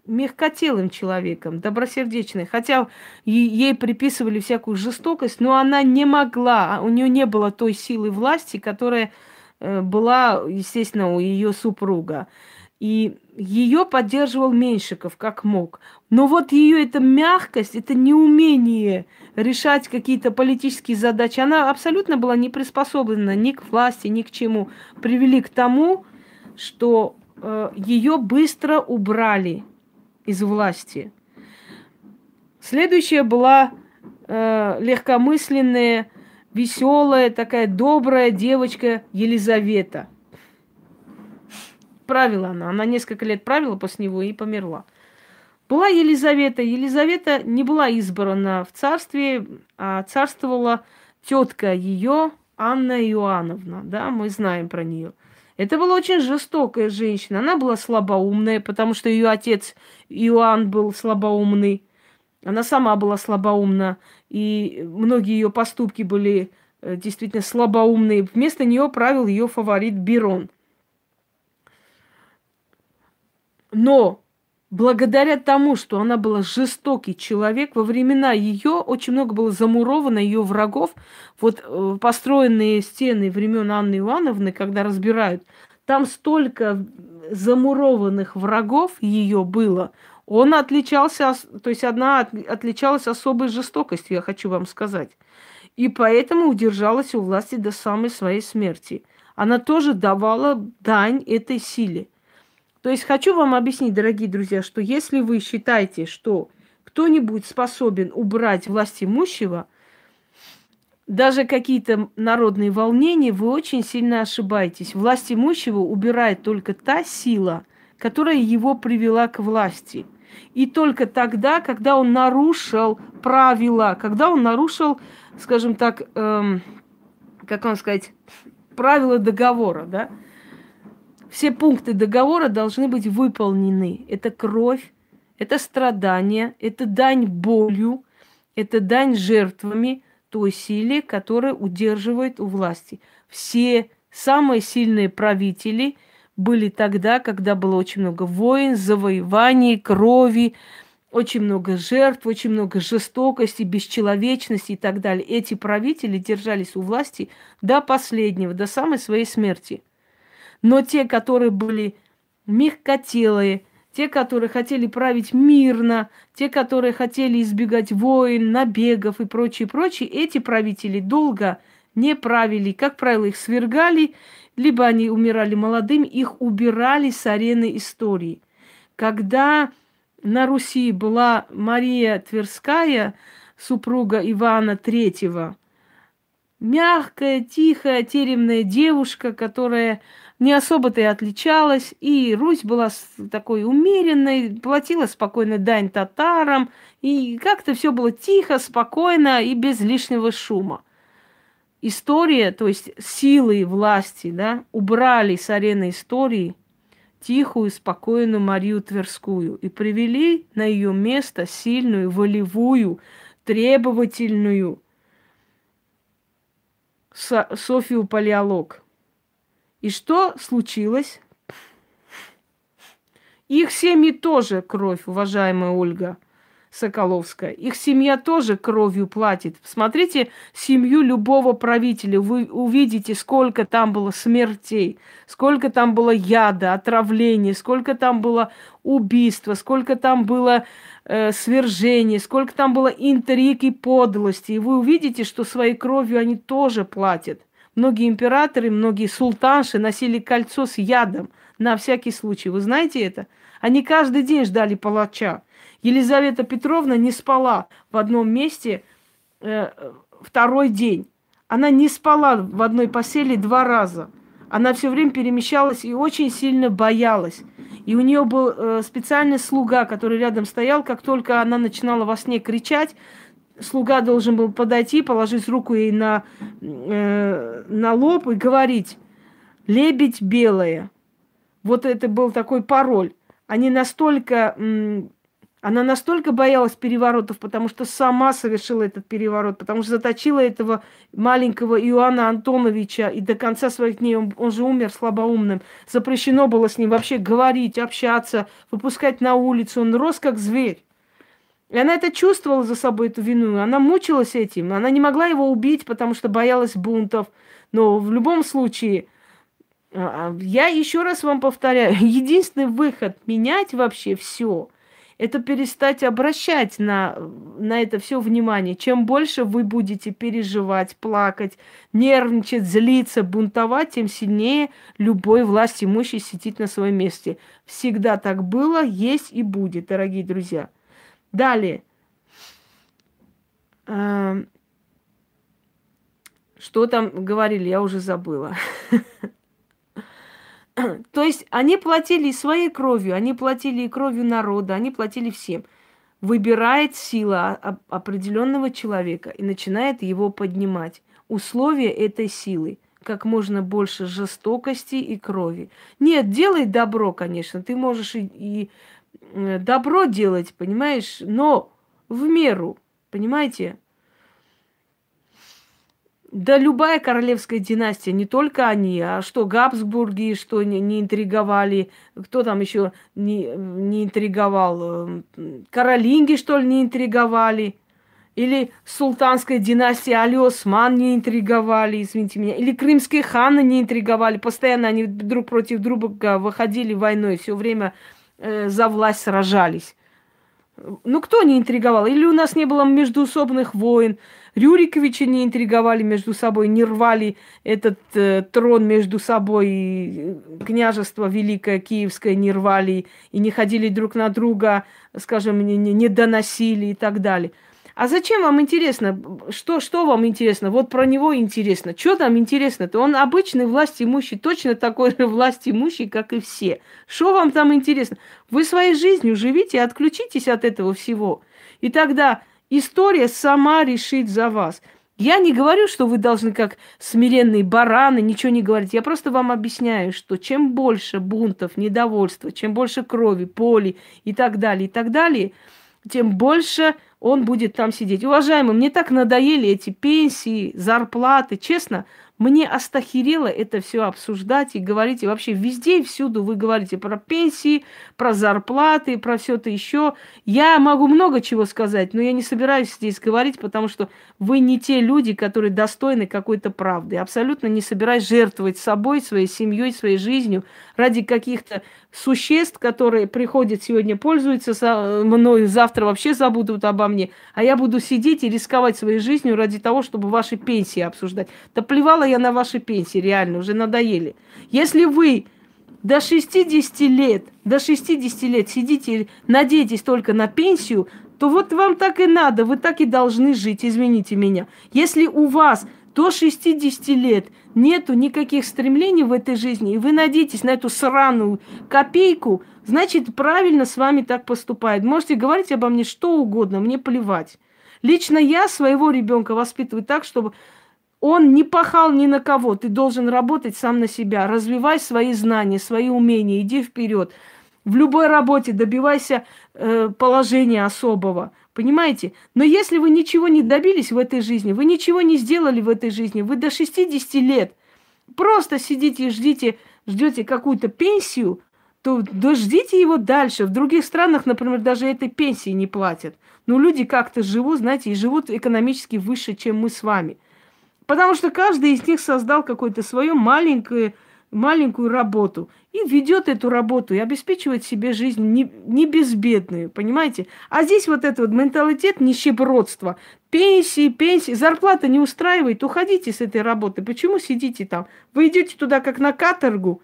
мягкотелым человеком, добросердечной, хотя ей приписывали всякую жестокость, но она не могла, у нее не было той силы власти, которая Э, была, естественно, у ее супруга. И ее поддерживал Меньшиков как мог. Но вот ее эта мягкость, это неумение решать какие-то политические задачи, она абсолютно была не приспособлена ни к власти, ни к чему. Привели к тому, что э, ее быстро убрали из власти. Следующая была э, легкомысленная веселая, такая добрая девочка Елизавета. Правила она. Она несколько лет правила после него и померла. Была Елизавета. Елизавета не была избрана в царстве, а царствовала тетка ее, Анна Иоанновна. Да, мы знаем про нее. Это была очень жестокая женщина. Она была слабоумная, потому что ее отец Иоанн был слабоумный. Она сама была слабоумна и многие ее поступки были э, действительно слабоумные. Вместо нее правил ее фаворит Бирон. Но благодаря тому, что она была жестокий человек, во времена ее очень много было замуровано ее врагов. Вот э, построенные стены времен Анны Ивановны, когда разбирают, там столько замурованных врагов ее было – он отличался, то есть одна отличалась особой жестокостью, я хочу вам сказать. И поэтому удержалась у власти до самой своей смерти. Она тоже давала дань этой силе. То есть хочу вам объяснить, дорогие друзья, что если вы считаете, что кто-нибудь способен убрать власть имущего, даже какие-то народные волнения, вы очень сильно ошибаетесь. Власть имущего убирает только та сила, которая его привела к власти. И только тогда, когда он нарушил правила, когда он нарушил, скажем так, эм, как вам сказать, правила договора, да? Все пункты договора должны быть выполнены. Это кровь, это страдание, это дань болью, это дань жертвами той силе, которая удерживает у власти. Все самые сильные правители были тогда, когда было очень много войн, завоеваний, крови, очень много жертв, очень много жестокости, бесчеловечности и так далее. Эти правители держались у власти до последнего, до самой своей смерти. Но те, которые были мягкотелые, те, которые хотели править мирно, те, которые хотели избегать войн, набегов и прочее, прочее, эти правители долго не правили. Как правило, их свергали, либо они умирали молодыми, их убирали с арены истории. Когда на Руси была Мария Тверская, супруга Ивана Третьего, мягкая, тихая, теремная девушка, которая не особо-то и отличалась, и Русь была такой умеренной, платила спокойно дань татарам, и как-то все было тихо, спокойно и без лишнего шума. История, то есть силы власти, да, убрали с арены истории тихую, спокойную Марию Тверскую и привели на ее место сильную, волевую, требовательную Софию Палеолог – и что случилось? Их семьи тоже кровь, уважаемая Ольга Соколовская. Их семья тоже кровью платит. Смотрите семью любого правителя. Вы увидите, сколько там было смертей, сколько там было яда, отравления, сколько там было убийства, сколько там было э, свержений, сколько там было интриг и подлости. И вы увидите, что своей кровью они тоже платят. Многие императоры, многие султанши носили кольцо с ядом на всякий случай. Вы знаете это? Они каждый день ждали палача. Елизавета Петровна не спала в одном месте э, второй день. Она не спала в одной постели два раза. Она все время перемещалась и очень сильно боялась. И у нее был э, специальный слуга, который рядом стоял, как только она начинала во сне кричать, слуга должен был подойти, положить руку ей на, э, на лоб и говорить «Лебедь белая». Вот это был такой пароль. Они настолько... Она настолько боялась переворотов, потому что сама совершила этот переворот, потому что заточила этого маленького Иоанна Антоновича, и до конца своих дней, он, он же умер слабоумным, запрещено было с ним вообще говорить, общаться, выпускать на улицу, он рос как зверь. И она это чувствовала за собой, эту вину. Она мучилась этим. Она не могла его убить, потому что боялась бунтов. Но в любом случае, а, а, я еще раз вам повторяю, единственный выход менять вообще все, это перестать обращать на, на это все внимание. Чем больше вы будете переживать, плакать, нервничать, злиться, бунтовать, тем сильнее любой власть имущий сидит на своем месте. Всегда так было, есть и будет, дорогие друзья. Далее. А, что там говорили, я уже забыла. То есть они платили своей кровью, они платили и кровью народа, они платили всем. Выбирает сила определенного человека и начинает его поднимать. Условия этой силы как можно больше жестокости и крови. Нет, делай добро, конечно. Ты можешь и, и добро делать, понимаешь, но в меру, понимаете? Да любая королевская династия, не только они, а что Габсбурги, что не, не интриговали, кто там еще не, не интриговал, э, Каролинги, что ли, не интриговали, или султанская династия Али Осман не интриговали, извините меня, или крымские ханы не интриговали, постоянно они друг против друга выходили войной, все время э, за власть сражались. Ну, кто не интриговал? Или у нас не было междуусобных войн? Рюриковичи не интриговали между собой, не рвали этот э, трон между собой, и княжество Великое Киевское не рвали, и не ходили друг на друга, скажем, не, не доносили и так далее. А зачем вам интересно? Что, что вам интересно? Вот про него интересно. Что там интересно-то? Он обычный власть имущий, точно такой же власть имущий, как и все. Что вам там интересно? Вы своей жизнью живите, отключитесь от этого всего. И тогда история сама решит за вас. Я не говорю, что вы должны как смиренные бараны ничего не говорить. Я просто вам объясняю, что чем больше бунтов, недовольства, чем больше крови, поли и так далее, и так далее, тем больше он будет там сидеть. Уважаемые, мне так надоели эти пенсии, зарплаты. Честно, мне остахерело это все обсуждать и говорить. И вообще везде и всюду вы говорите про пенсии, про зарплаты, про все это еще. Я могу много чего сказать, но я не собираюсь здесь говорить, потому что вы не те люди, которые достойны какой-то правды. Абсолютно не собираюсь жертвовать собой, своей семьей, своей жизнью ради каких-то существ, которые приходят сегодня, пользуются мной, завтра вообще забудут обо мне, а я буду сидеть и рисковать своей жизнью ради того, чтобы ваши пенсии обсуждать. Да плевала я на ваши пенсии, реально, уже надоели. Если вы до 60 лет, до 60 лет сидите, надеетесь только на пенсию, то вот вам так и надо, вы так и должны жить, извините меня. Если у вас до 60 лет нету никаких стремлений в этой жизни, и вы надеетесь на эту сраную копейку, значит, правильно с вами так поступает. Можете говорить обо мне что угодно, мне плевать. Лично я своего ребенка воспитываю так, чтобы он не пахал ни на кого. Ты должен работать сам на себя. Развивай свои знания, свои умения, иди вперед. В любой работе добивайся э, положения особого. Понимаете? Но если вы ничего не добились в этой жизни, вы ничего не сделали в этой жизни, вы до 60 лет просто сидите и ждите, ждете какую-то пенсию, то дождите его дальше. В других странах, например, даже этой пенсии не платят. Но люди как-то живут, знаете, и живут экономически выше, чем мы с вами. Потому что каждый из них создал какое-то свое маленькое маленькую работу и ведет эту работу и обеспечивает себе жизнь не, не безбедную, понимаете? А здесь вот этот вот менталитет нищебродства. Пенсии, пенсии, зарплата не устраивает, уходите с этой работы. Почему сидите там? Вы идете туда как на каторгу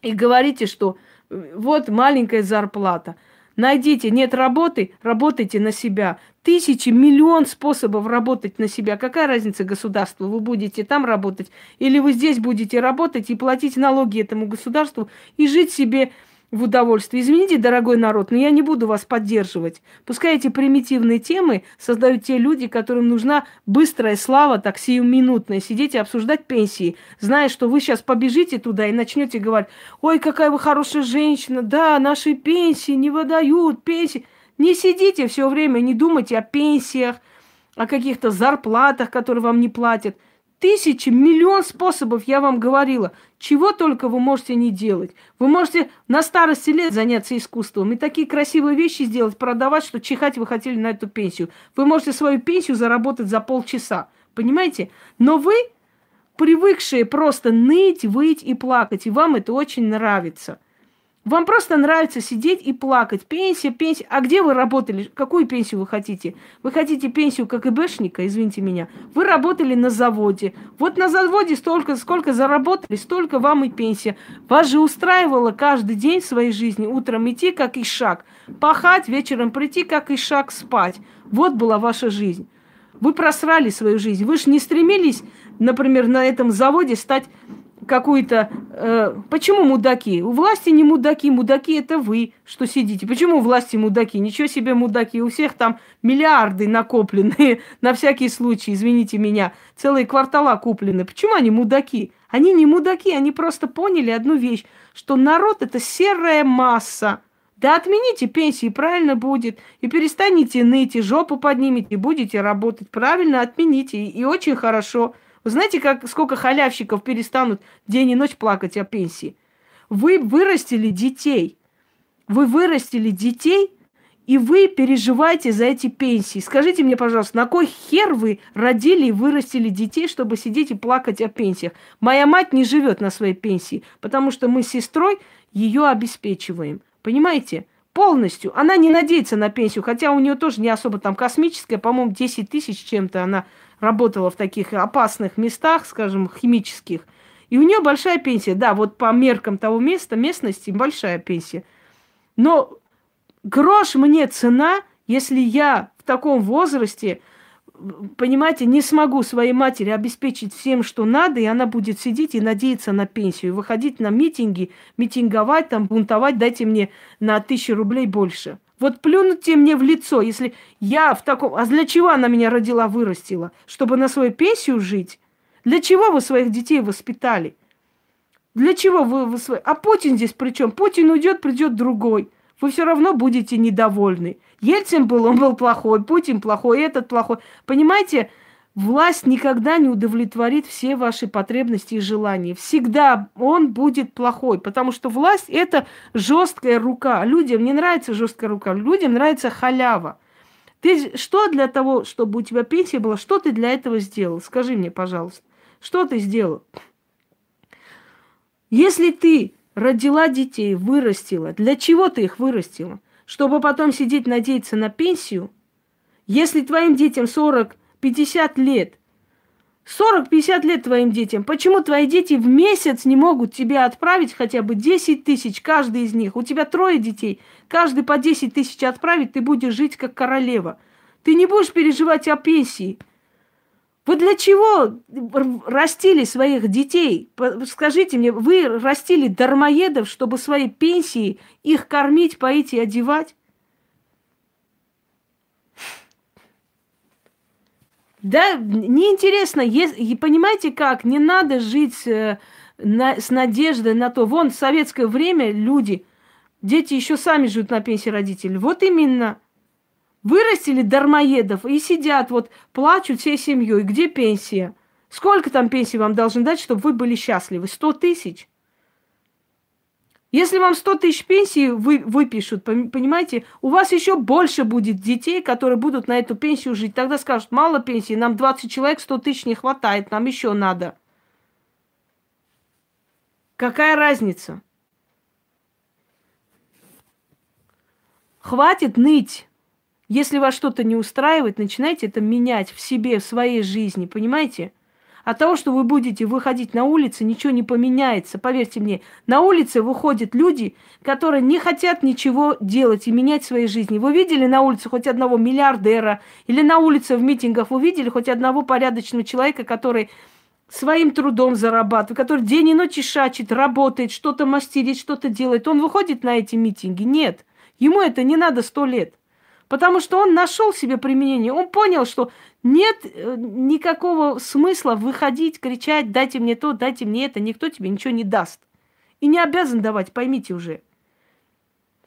и говорите, что э, вот маленькая зарплата – Найдите, нет работы, работайте на себя. Тысячи, миллион способов работать на себя. Какая разница государству? Вы будете там работать или вы здесь будете работать и платить налоги этому государству и жить себе в удовольствие. Извините, дорогой народ, но я не буду вас поддерживать. Пускай эти примитивные темы создают те люди, которым нужна быстрая слава, так сиюминутная, сидеть и обсуждать пенсии, зная, что вы сейчас побежите туда и начнете говорить, ой, какая вы хорошая женщина, да, наши пенсии не выдают, пенсии. Не сидите все время, не думайте о пенсиях, о каких-то зарплатах, которые вам не платят – Тысячи, миллион способов, я вам говорила. Чего только вы можете не делать. Вы можете на старости лет заняться искусством и такие красивые вещи сделать, продавать, что чихать вы хотели на эту пенсию. Вы можете свою пенсию заработать за полчаса. Понимаете? Но вы, привыкшие просто ныть, выть и плакать, и вам это очень нравится – вам просто нравится сидеть и плакать. Пенсия, пенсия. А где вы работали? Какую пенсию вы хотите? Вы хотите пенсию как ИБшника, извините меня. Вы работали на заводе. Вот на заводе столько, сколько заработали, столько вам и пенсия. Вас же устраивало каждый день своей жизни утром идти, как и шаг. Пахать, вечером прийти, как и шаг спать. Вот была ваша жизнь. Вы просрали свою жизнь. Вы же не стремились, например, на этом заводе стать какую-то... Э, почему мудаки? У власти не мудаки, мудаки это вы, что сидите. Почему у власти мудаки? Ничего себе мудаки. У всех там миллиарды накопленные на всякий случай, извините меня. Целые квартала куплены. Почему они мудаки? Они не мудаки, они просто поняли одну вещь, что народ это серая масса. Да отмените пенсии, правильно будет. И перестанете ныть, и жопу поднимите, и будете работать. Правильно отмените, и, и очень хорошо. Вы знаете, как, сколько халявщиков перестанут день и ночь плакать о пенсии? Вы вырастили детей. Вы вырастили детей, и вы переживаете за эти пенсии. Скажите мне, пожалуйста, на кой хер вы родили и вырастили детей, чтобы сидеть и плакать о пенсиях? Моя мать не живет на своей пенсии, потому что мы с сестрой ее обеспечиваем. Понимаете? Полностью. Она не надеется на пенсию, хотя у нее тоже не особо там космическая, по-моему, 10 тысяч чем-то она работала в таких опасных местах, скажем, химических. И у нее большая пенсия. Да, вот по меркам того места, местности, большая пенсия. Но грош мне цена, если я в таком возрасте, понимаете, не смогу своей матери обеспечить всем, что надо, и она будет сидеть и надеяться на пенсию, выходить на митинги, митинговать, там, бунтовать, дайте мне на тысячу рублей больше. Вот плюньте мне в лицо, если я в таком... А для чего она меня родила, вырастила? Чтобы на свою пенсию жить? Для чего вы своих детей воспитали? Для чего вы... вы свои... А Путин здесь при чем? Путин уйдет, придет другой. Вы все равно будете недовольны. Ельцин был, он был плохой, Путин плохой, этот плохой. Понимаете, Власть никогда не удовлетворит все ваши потребности и желания. Всегда он будет плохой, потому что власть это жесткая рука. Людям не нравится жесткая рука, людям нравится халява. Ты что для того, чтобы у тебя пенсия была, что ты для этого сделал? Скажи мне, пожалуйста, что ты сделал? Если ты родила детей, вырастила, для чего ты их вырастила? Чтобы потом сидеть, надеяться на пенсию? Если твоим детям 40 50 лет. 40-50 лет твоим детям. Почему твои дети в месяц не могут тебе отправить хотя бы 10 тысяч, каждый из них? У тебя трое детей. Каждый по 10 тысяч отправить, ты будешь жить как королева. Ты не будешь переживать о пенсии. Вы для чего растили своих детей? Скажите мне, вы растили дармоедов, чтобы свои пенсии их кормить, поить и одевать? Да, неинтересно, и понимаете как, не надо жить э, на, с надеждой на то. Вон в советское время люди, дети еще сами живут на пенсии родителей. Вот именно. Вырастили дармоедов и сидят, вот плачут всей семьей. Где пенсия? Сколько там пенсии вам должны дать, чтобы вы были счастливы? Сто тысяч? Если вам 100 тысяч пенсии вы, выпишут, понимаете, у вас еще больше будет детей, которые будут на эту пенсию жить. Тогда скажут, мало пенсии, нам 20 человек, 100 тысяч не хватает, нам еще надо. Какая разница? Хватит ныть. Если вас что-то не устраивает, начинайте это менять в себе, в своей жизни, понимаете? От того, что вы будете выходить на улицы, ничего не поменяется. Поверьте мне, на улице выходят люди, которые не хотят ничего делать и менять в своей жизни. Вы видели на улице хоть одного миллиардера? Или на улице в митингах вы видели хоть одного порядочного человека, который своим трудом зарабатывает, который день и ночь шачит, работает, что-то мастерит, что-то делает. Он выходит на эти митинги? Нет. Ему это не надо сто лет. Потому что он нашел себе применение. Он понял, что нет э, никакого смысла выходить, кричать, дайте мне то, дайте мне это. Никто тебе ничего не даст. И не обязан давать, поймите уже.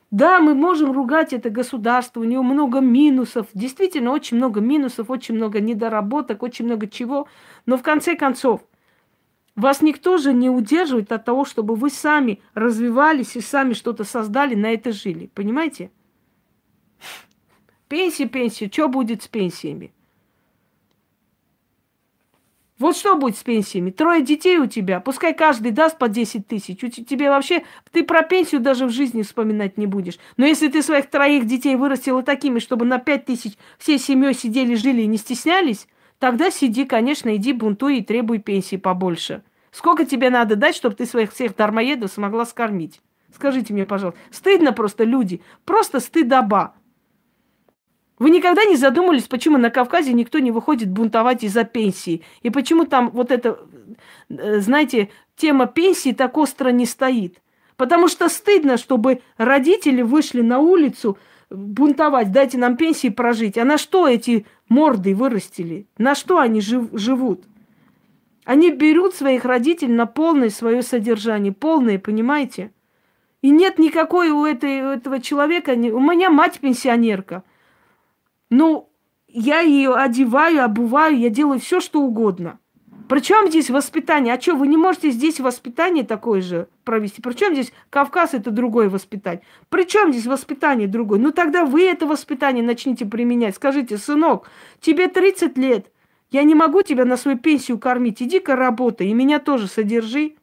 Да, мы можем ругать это государство, у него много минусов, действительно очень много минусов, очень много недоработок, очень много чего. Но в конце концов, вас никто же не удерживает от того, чтобы вы сами развивались и сами что-то создали, на это жили. Понимаете? Пенсия, пенсия, что будет с пенсиями? Вот что будет с пенсиями? Трое детей у тебя, пускай каждый даст по 10 тысяч. Тебе вообще, ты про пенсию даже в жизни вспоминать не будешь. Но если ты своих троих детей вырастила такими, чтобы на 5 тысяч всей семьей сидели, жили и не стеснялись, тогда сиди, конечно, иди бунтуй и требуй пенсии побольше. Сколько тебе надо дать, чтобы ты своих всех дармоедов смогла скормить? Скажите мне, пожалуйста. Стыдно просто, люди. Просто стыдоба. Вы никогда не задумывались, почему на Кавказе никто не выходит бунтовать из-за пенсии? И почему там вот эта, э, знаете, тема пенсии так остро не стоит? Потому что стыдно, чтобы родители вышли на улицу бунтовать, дайте нам пенсии прожить. А на что эти морды вырастили? На что они жив, живут? Они берут своих родителей на полное свое содержание, полное, понимаете? И нет никакой у, этой, у этого человека, у меня мать пенсионерка – ну, я ее одеваю, обуваю, я делаю все, что угодно. Причем здесь воспитание? А что, вы не можете здесь воспитание такое же провести? Причем здесь Кавказ это другое воспитание? Причем здесь воспитание другое? Ну тогда вы это воспитание начните применять. Скажите, сынок, тебе 30 лет, я не могу тебя на свою пенсию кормить, иди-ка работай, и меня тоже содержи.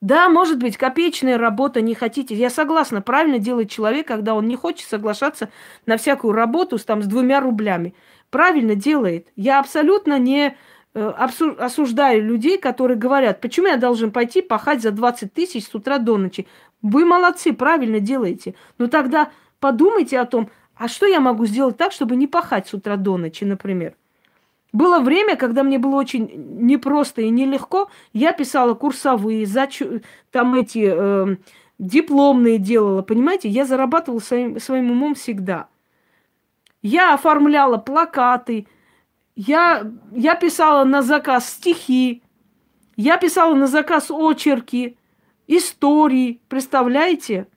Да, может быть, копеечная работа, не хотите. Я согласна, правильно делает человек, когда он не хочет соглашаться на всякую работу с, там, с двумя рублями. Правильно делает. Я абсолютно не э, осуждаю людей, которые говорят, почему я должен пойти пахать за 20 тысяч с утра до ночи. Вы молодцы, правильно делаете. Но тогда подумайте о том, а что я могу сделать так, чтобы не пахать с утра до ночи, например. Было время, когда мне было очень непросто и нелегко. Я писала курсовые, зач... там эти э, дипломные делала, понимаете? Я зарабатывала своим, своим умом всегда. Я оформляла плакаты, я, я писала на заказ стихи, я писала на заказ очерки, истории, представляете?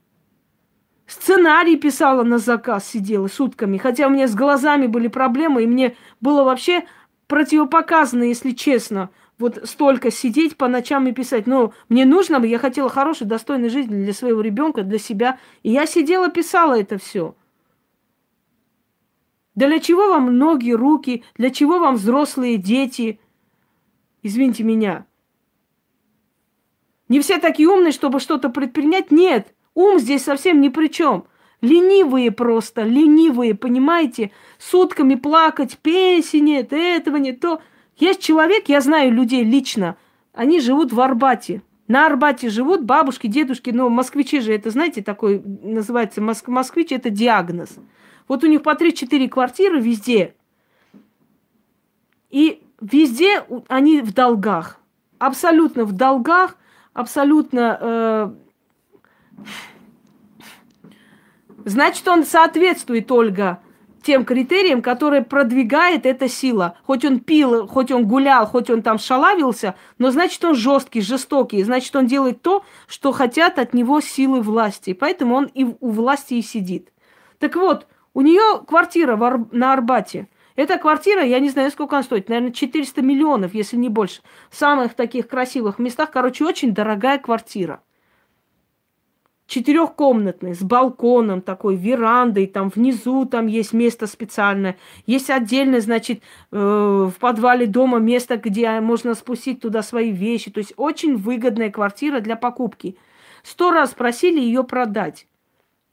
Сценарий писала на заказ, сидела сутками. Хотя у меня с глазами были проблемы, и мне было вообще противопоказано, если честно, вот столько сидеть по ночам и писать. Но мне нужно, я хотела хорошей, достойной жизни для своего ребенка, для себя. И я сидела, писала это все. Для чего вам ноги, руки? Для чего вам взрослые дети? Извините меня. Не все такие умные, чтобы что-то предпринять? Нет. Ум здесь совсем ни при чем. Ленивые просто, ленивые, понимаете? Сутками плакать, пенсии нет, этого нет, то. Есть человек, я знаю людей лично, они живут в Арбате. На Арбате живут бабушки, дедушки, но москвичи же, это, знаете, такой называется, моск- москвич это диагноз. Вот у них по 3-4 квартиры везде. И везде они в долгах. Абсолютно в долгах, абсолютно э, Значит, он соответствует, Ольга, тем критериям, которые продвигает эта сила. Хоть он пил, хоть он гулял, хоть он там шалавился, но значит, он жесткий, жестокий. Значит, он делает то, что хотят от него силы власти. Поэтому он и у власти и сидит. Так вот, у нее квартира Ар- на Арбате. Эта квартира, я не знаю, сколько она стоит, наверное, 400 миллионов, если не больше. В самых таких красивых местах, короче, очень дорогая квартира четырехкомнатный, с балконом такой, верандой, там внизу там есть место специальное. Есть отдельно, значит, э, в подвале дома место, где можно спустить туда свои вещи. То есть очень выгодная квартира для покупки. Сто раз просили ее продать.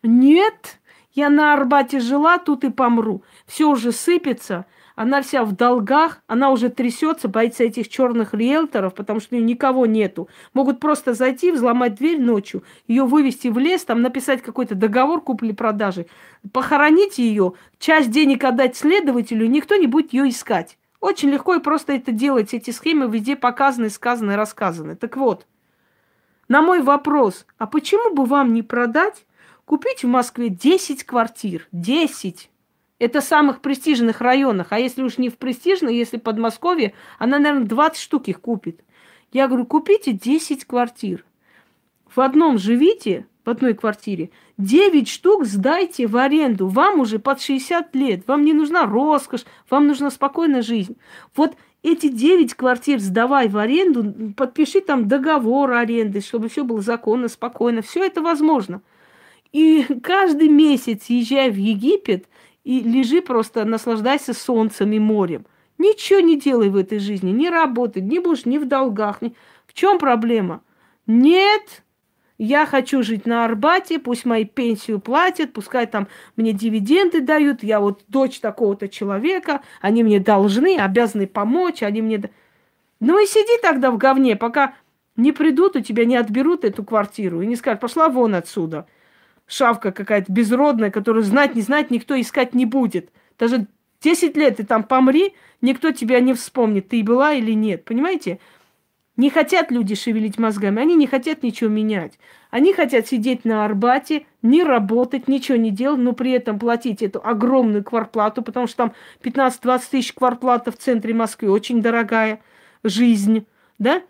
Нет, я на Арбате жила, тут и помру. Все уже сыпется – она вся в долгах, она уже трясется, боится этих черных риэлторов, потому что у нее никого нету. Могут просто зайти, взломать дверь ночью, ее вывести в лес, там написать какой-то договор купли-продажи, похоронить ее, часть денег отдать следователю, никто не будет ее искать. Очень легко и просто это делать. Эти схемы везде показаны, сказаны, рассказаны. Так вот, на мой вопрос, а почему бы вам не продать, купить в Москве 10 квартир? 10! Это в самых престижных районах. А если уж не в престижных, если Подмосковье, она, наверное, 20 штук их купит. Я говорю, купите 10 квартир. В одном живите, в одной квартире, 9 штук сдайте в аренду. Вам уже под 60 лет. Вам не нужна роскошь, вам нужна спокойная жизнь. Вот эти 9 квартир сдавай в аренду, подпиши там договор аренды, чтобы все было законно, спокойно. Все это возможно. И каждый месяц, езжая в Египет, и лежи просто, наслаждайся солнцем и морем. Ничего не делай в этой жизни, не работай, не будешь ни в долгах. Ни... В чем проблема? Нет, я хочу жить на Арбате, пусть мои пенсию платят, пускай там мне дивиденды дают, я вот дочь такого-то человека, они мне должны, обязаны помочь, они мне... Ну и сиди тогда в говне, пока не придут у тебя, не отберут эту квартиру и не скажут, пошла вон отсюда шавка какая-то безродная, которую знать, не знать никто искать не будет. Даже 10 лет ты там помри, никто тебя не вспомнит, ты была или нет. Понимаете? Не хотят люди шевелить мозгами, они не хотят ничего менять. Они хотят сидеть на Арбате, не работать, ничего не делать, но при этом платить эту огромную кварплату, потому что там 15-20 тысяч кварплата в центре Москвы, очень дорогая жизнь, да?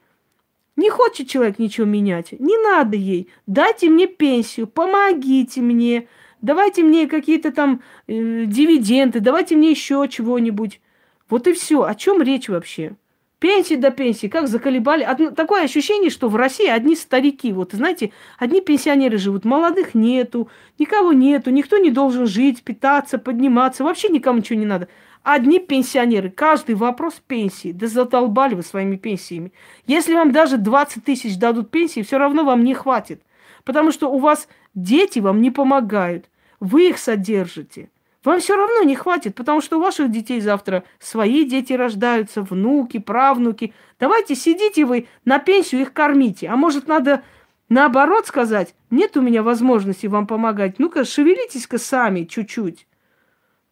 Не хочет человек ничего менять. Не надо ей. Дайте мне пенсию, помогите мне. Давайте мне какие-то там э, дивиденды, давайте мне еще чего-нибудь. Вот и все. О чем речь вообще? Пенсии до пенсии, как заколебали. Одно, такое ощущение, что в России одни старики. Вот, знаете, одни пенсионеры живут, молодых нету, никого нету, никто не должен жить, питаться, подниматься, вообще никому ничего не надо. Одни пенсионеры, каждый вопрос пенсии. Да задолбали вы своими пенсиями. Если вам даже 20 тысяч дадут пенсии, все равно вам не хватит. Потому что у вас дети вам не помогают. Вы их содержите. Вам все равно не хватит, потому что у ваших детей завтра свои дети рождаются, внуки, правнуки. Давайте сидите вы на пенсию их кормите. А может, надо наоборот сказать, нет у меня возможности вам помогать. Ну-ка, шевелитесь-ка сами чуть-чуть.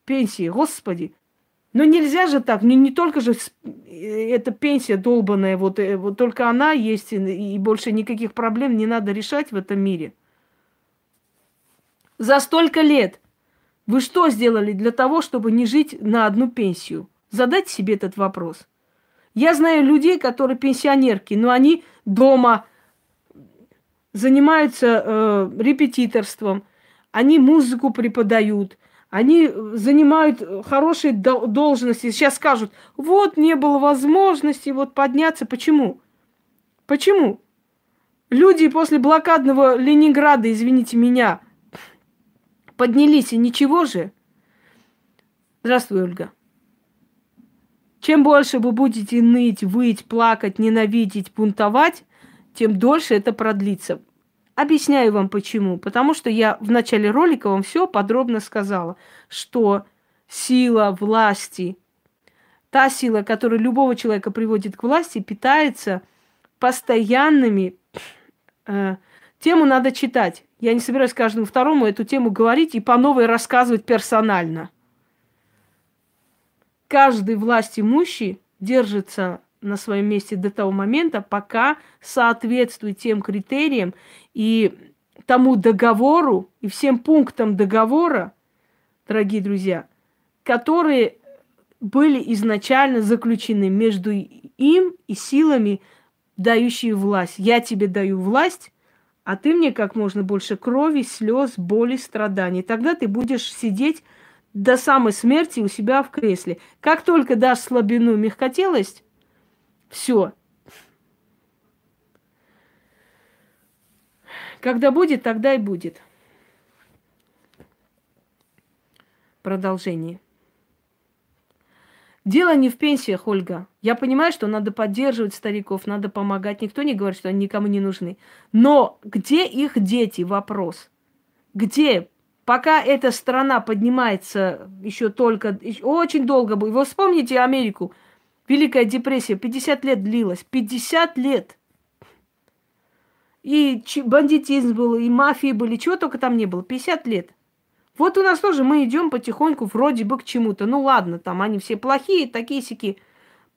Пенсии, господи. Но нельзя же так, не, не только же эта пенсия долбанная, вот, э, вот только она есть, и больше никаких проблем не надо решать в этом мире. За столько лет вы что сделали для того, чтобы не жить на одну пенсию? Задайте себе этот вопрос. Я знаю людей, которые пенсионерки, но они дома занимаются э, репетиторством, они музыку преподают, они занимают хорошие должности. Сейчас скажут, вот не было возможности вот подняться. Почему? Почему? Люди после блокадного Ленинграда, извините меня, поднялись, и ничего же. Здравствуй, Ольга. Чем больше вы будете ныть, выть, плакать, ненавидеть, бунтовать, тем дольше это продлится. Объясняю вам почему. Потому что я в начале ролика вам все подробно сказала, что сила власти, та сила, которая любого человека приводит к власти, питается постоянными... Э, тему надо читать. Я не собираюсь каждому второму эту тему говорить и по новой рассказывать персонально. Каждый власть имущий держится на своем месте до того момента, пока соответствует тем критериям и тому договору и всем пунктам договора, дорогие друзья, которые были изначально заключены между им и силами, дающие власть. Я тебе даю власть, а ты мне как можно больше крови, слез, боли, страданий. Тогда ты будешь сидеть до самой смерти у себя в кресле. Как только дашь слабину мягкотелость, все. Когда будет, тогда и будет. Продолжение. Дело не в пенсиях, Ольга. Я понимаю, что надо поддерживать стариков, надо помогать. Никто не говорит, что они никому не нужны. Но где их дети? Вопрос. Где? Пока эта страна поднимается еще только, очень долго будет. Вы вспомните Америку. Великая депрессия 50 лет длилась. 50 лет. И бандитизм был, и мафии были, чего только там не было. 50 лет. Вот у нас тоже мы идем потихоньку вроде бы к чему-то. Ну ладно, там они все плохие, такие сики.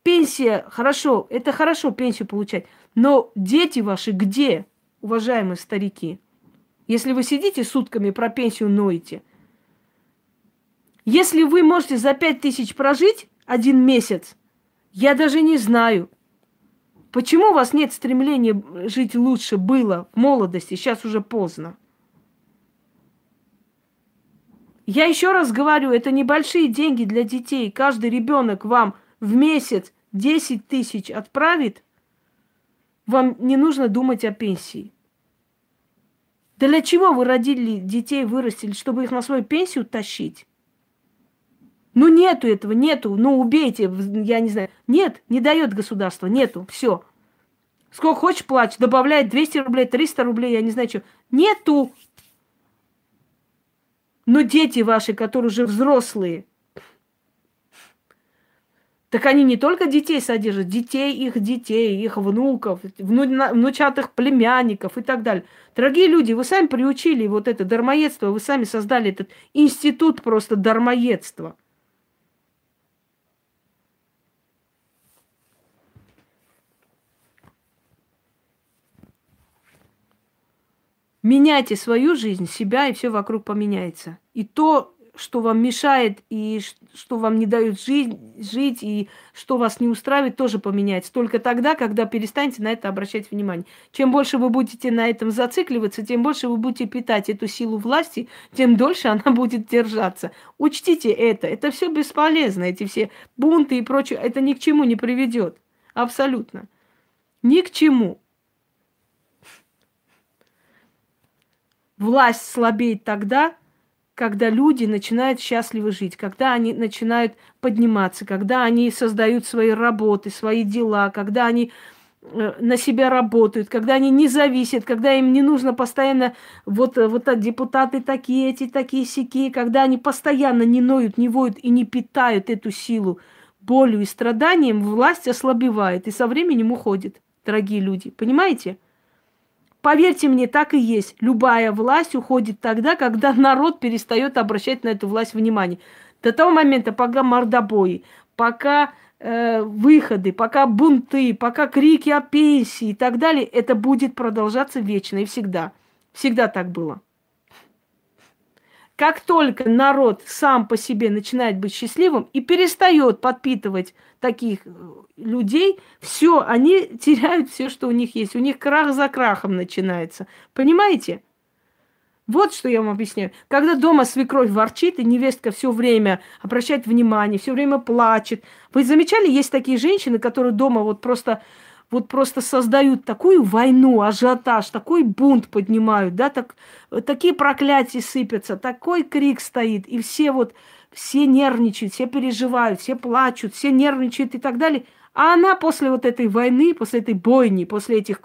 Пенсия, хорошо, это хорошо пенсию получать. Но дети ваши где, уважаемые старики? Если вы сидите сутками про пенсию ноете, если вы можете за пять тысяч прожить один месяц, я даже не знаю, почему у вас нет стремления жить лучше было в молодости, сейчас уже поздно. Я еще раз говорю, это небольшие деньги для детей. Каждый ребенок вам в месяц 10 тысяч отправит, вам не нужно думать о пенсии. Для чего вы родили детей, вырастили, чтобы их на свою пенсию тащить? Ну нету этого, нету, ну убейте, я не знаю. Нет, не дает государство, нету, все. Сколько хочешь плачь, добавляет 200 рублей, 300 рублей, я не знаю что. Нету, но дети ваши, которые уже взрослые, так они не только детей содержат, детей их детей, их внуков, вну, внучатых племянников и так далее. Дорогие люди, вы сами приучили вот это дармоедство, вы сами создали этот институт просто дармоедства. Меняйте свою жизнь, себя, и все вокруг поменяется. И то, что вам мешает, и что вам не дают жизнь, жить, и что вас не устраивает, тоже поменяется. Только тогда, когда перестанете на это обращать внимание. Чем больше вы будете на этом зацикливаться, тем больше вы будете питать эту силу власти, тем дольше она будет держаться. Учтите это. Это все бесполезно. Эти все бунты и прочее. Это ни к чему не приведет. Абсолютно. Ни к чему. Власть слабеет тогда, когда люди начинают счастливо жить, когда они начинают подниматься, когда они создают свои работы, свои дела, когда они э, на себя работают, когда они не зависят, когда им не нужно постоянно вот, э, вот депутаты такие, эти такие сики, когда они постоянно не ноют, не воют и не питают эту силу болью и страданием, власть ослабевает и со временем уходит, дорогие люди. Понимаете? Поверьте мне, так и есть. Любая власть уходит тогда, когда народ перестает обращать на эту власть внимание. До того момента, пока мордобои, пока э, выходы, пока бунты, пока крики о пенсии и так далее, это будет продолжаться вечно и всегда. Всегда так было. Как только народ сам по себе начинает быть счастливым и перестает подпитывать таких э, людей, все, они теряют все, что у них есть. У них крах за крахом начинается. Понимаете? Вот что я вам объясняю. Когда дома свекровь ворчит, и невестка все время обращает внимание, все время плачет. Вы замечали, есть такие женщины, которые дома вот просто вот просто создают такую войну, ажиотаж, такой бунт поднимают, да, так, такие проклятия сыпятся, такой крик стоит, и все вот, все нервничают, все переживают, все плачут, все нервничают и так далее. А она после вот этой войны, после этой бойни, после этих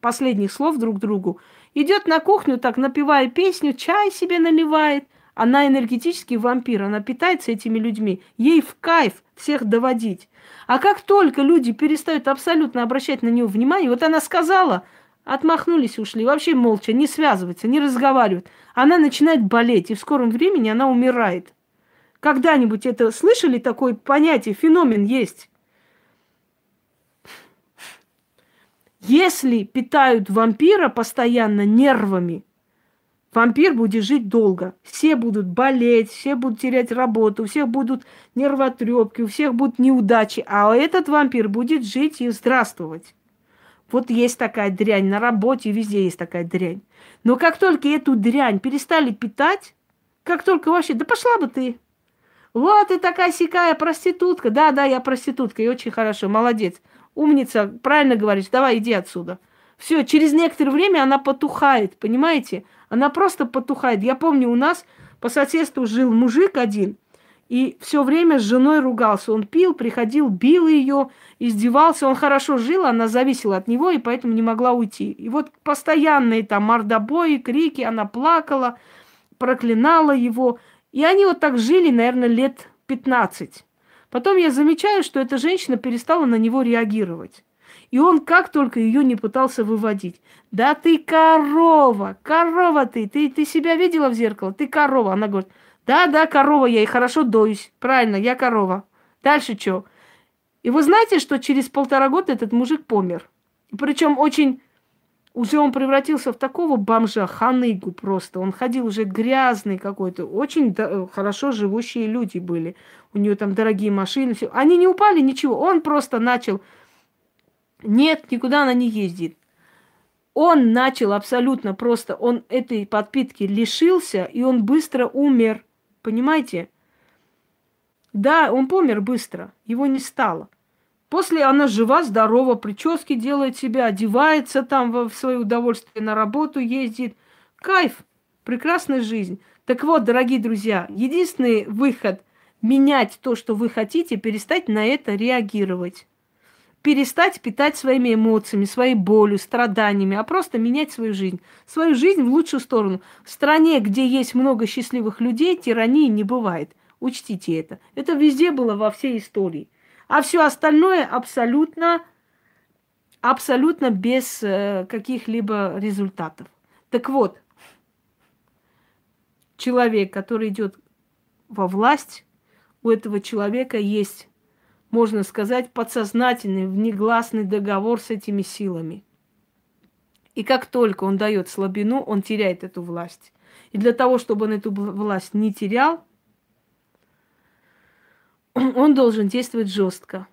последних слов друг другу, идет на кухню, так напевая песню, чай себе наливает. Она энергетический вампир, она питается этими людьми. Ей в кайф всех доводить. А как только люди перестают абсолютно обращать на нее внимание, вот она сказала, отмахнулись, ушли, вообще молча, не связываться, не разговаривают. Она начинает болеть, и в скором времени она умирает. Когда-нибудь это слышали такое понятие, феномен есть? Если питают вампира постоянно нервами, Вампир будет жить долго. Все будут болеть, все будут терять работу, у всех будут нервотрепки, у всех будут неудачи. А этот вампир будет жить и здравствовать. Вот есть такая дрянь на работе, везде есть такая дрянь. Но как только эту дрянь перестали питать, как только вообще, да пошла бы ты. Вот ты такая сикая проститутка. Да, да, я проститутка, и очень хорошо, молодец. Умница, правильно говоришь, давай иди отсюда. Все, через некоторое время она потухает, понимаете? Она просто потухает. Я помню, у нас по соседству жил мужик один, и все время с женой ругался. Он пил, приходил, бил ее, издевался. Он хорошо жил, она зависела от него, и поэтому не могла уйти. И вот постоянные там мордобои, крики, она плакала, проклинала его. И они вот так жили, наверное, лет 15. Потом я замечаю, что эта женщина перестала на него реагировать. И он как только ее не пытался выводить. Да ты корова, корова ты, ты, ты себя видела в зеркало, ты корова. Она говорит, да, да, корова я и хорошо доюсь. Правильно, я корова. Дальше что? И вы знаете, что через полтора года этот мужик помер. Причем очень... Уже он превратился в такого бомжа, ханыгу просто. Он ходил уже грязный какой-то. Очень да, хорошо живущие люди были. У нее там дорогие машины. Все. Они не упали, ничего. Он просто начал нет, никуда она не ездит. Он начал абсолютно просто, он этой подпитки лишился, и он быстро умер. Понимаете? Да, он помер быстро, его не стало. После она жива, здорова, прически делает себя, одевается там в свое удовольствие, на работу ездит. Кайф, прекрасная жизнь. Так вот, дорогие друзья, единственный выход менять то, что вы хотите, перестать на это реагировать перестать питать своими эмоциями, своей болью, страданиями, а просто менять свою жизнь. Свою жизнь в лучшую сторону. В стране, где есть много счастливых людей, тирании не бывает. Учтите это. Это везде было во всей истории. А все остальное абсолютно, абсолютно без э, каких-либо результатов. Так вот, человек, который идет во власть, у этого человека есть можно сказать, подсознательный, внегласный договор с этими силами. И как только он дает слабину, он теряет эту власть. И для того, чтобы он эту власть не терял, он должен действовать жестко.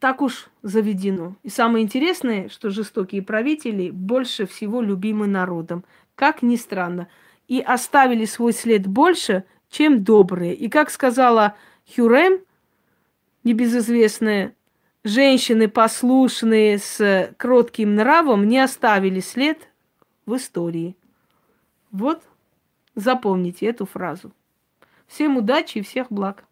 Так уж заведено. И самое интересное, что жестокие правители больше всего любимы народом. Как ни странно. И оставили свой след больше, чем добрые. И как сказала Хюрем – небезызвестные женщины, послушные с кротким нравом, не оставили след в истории. Вот Запомните эту фразу. Всем удачи и всех благ.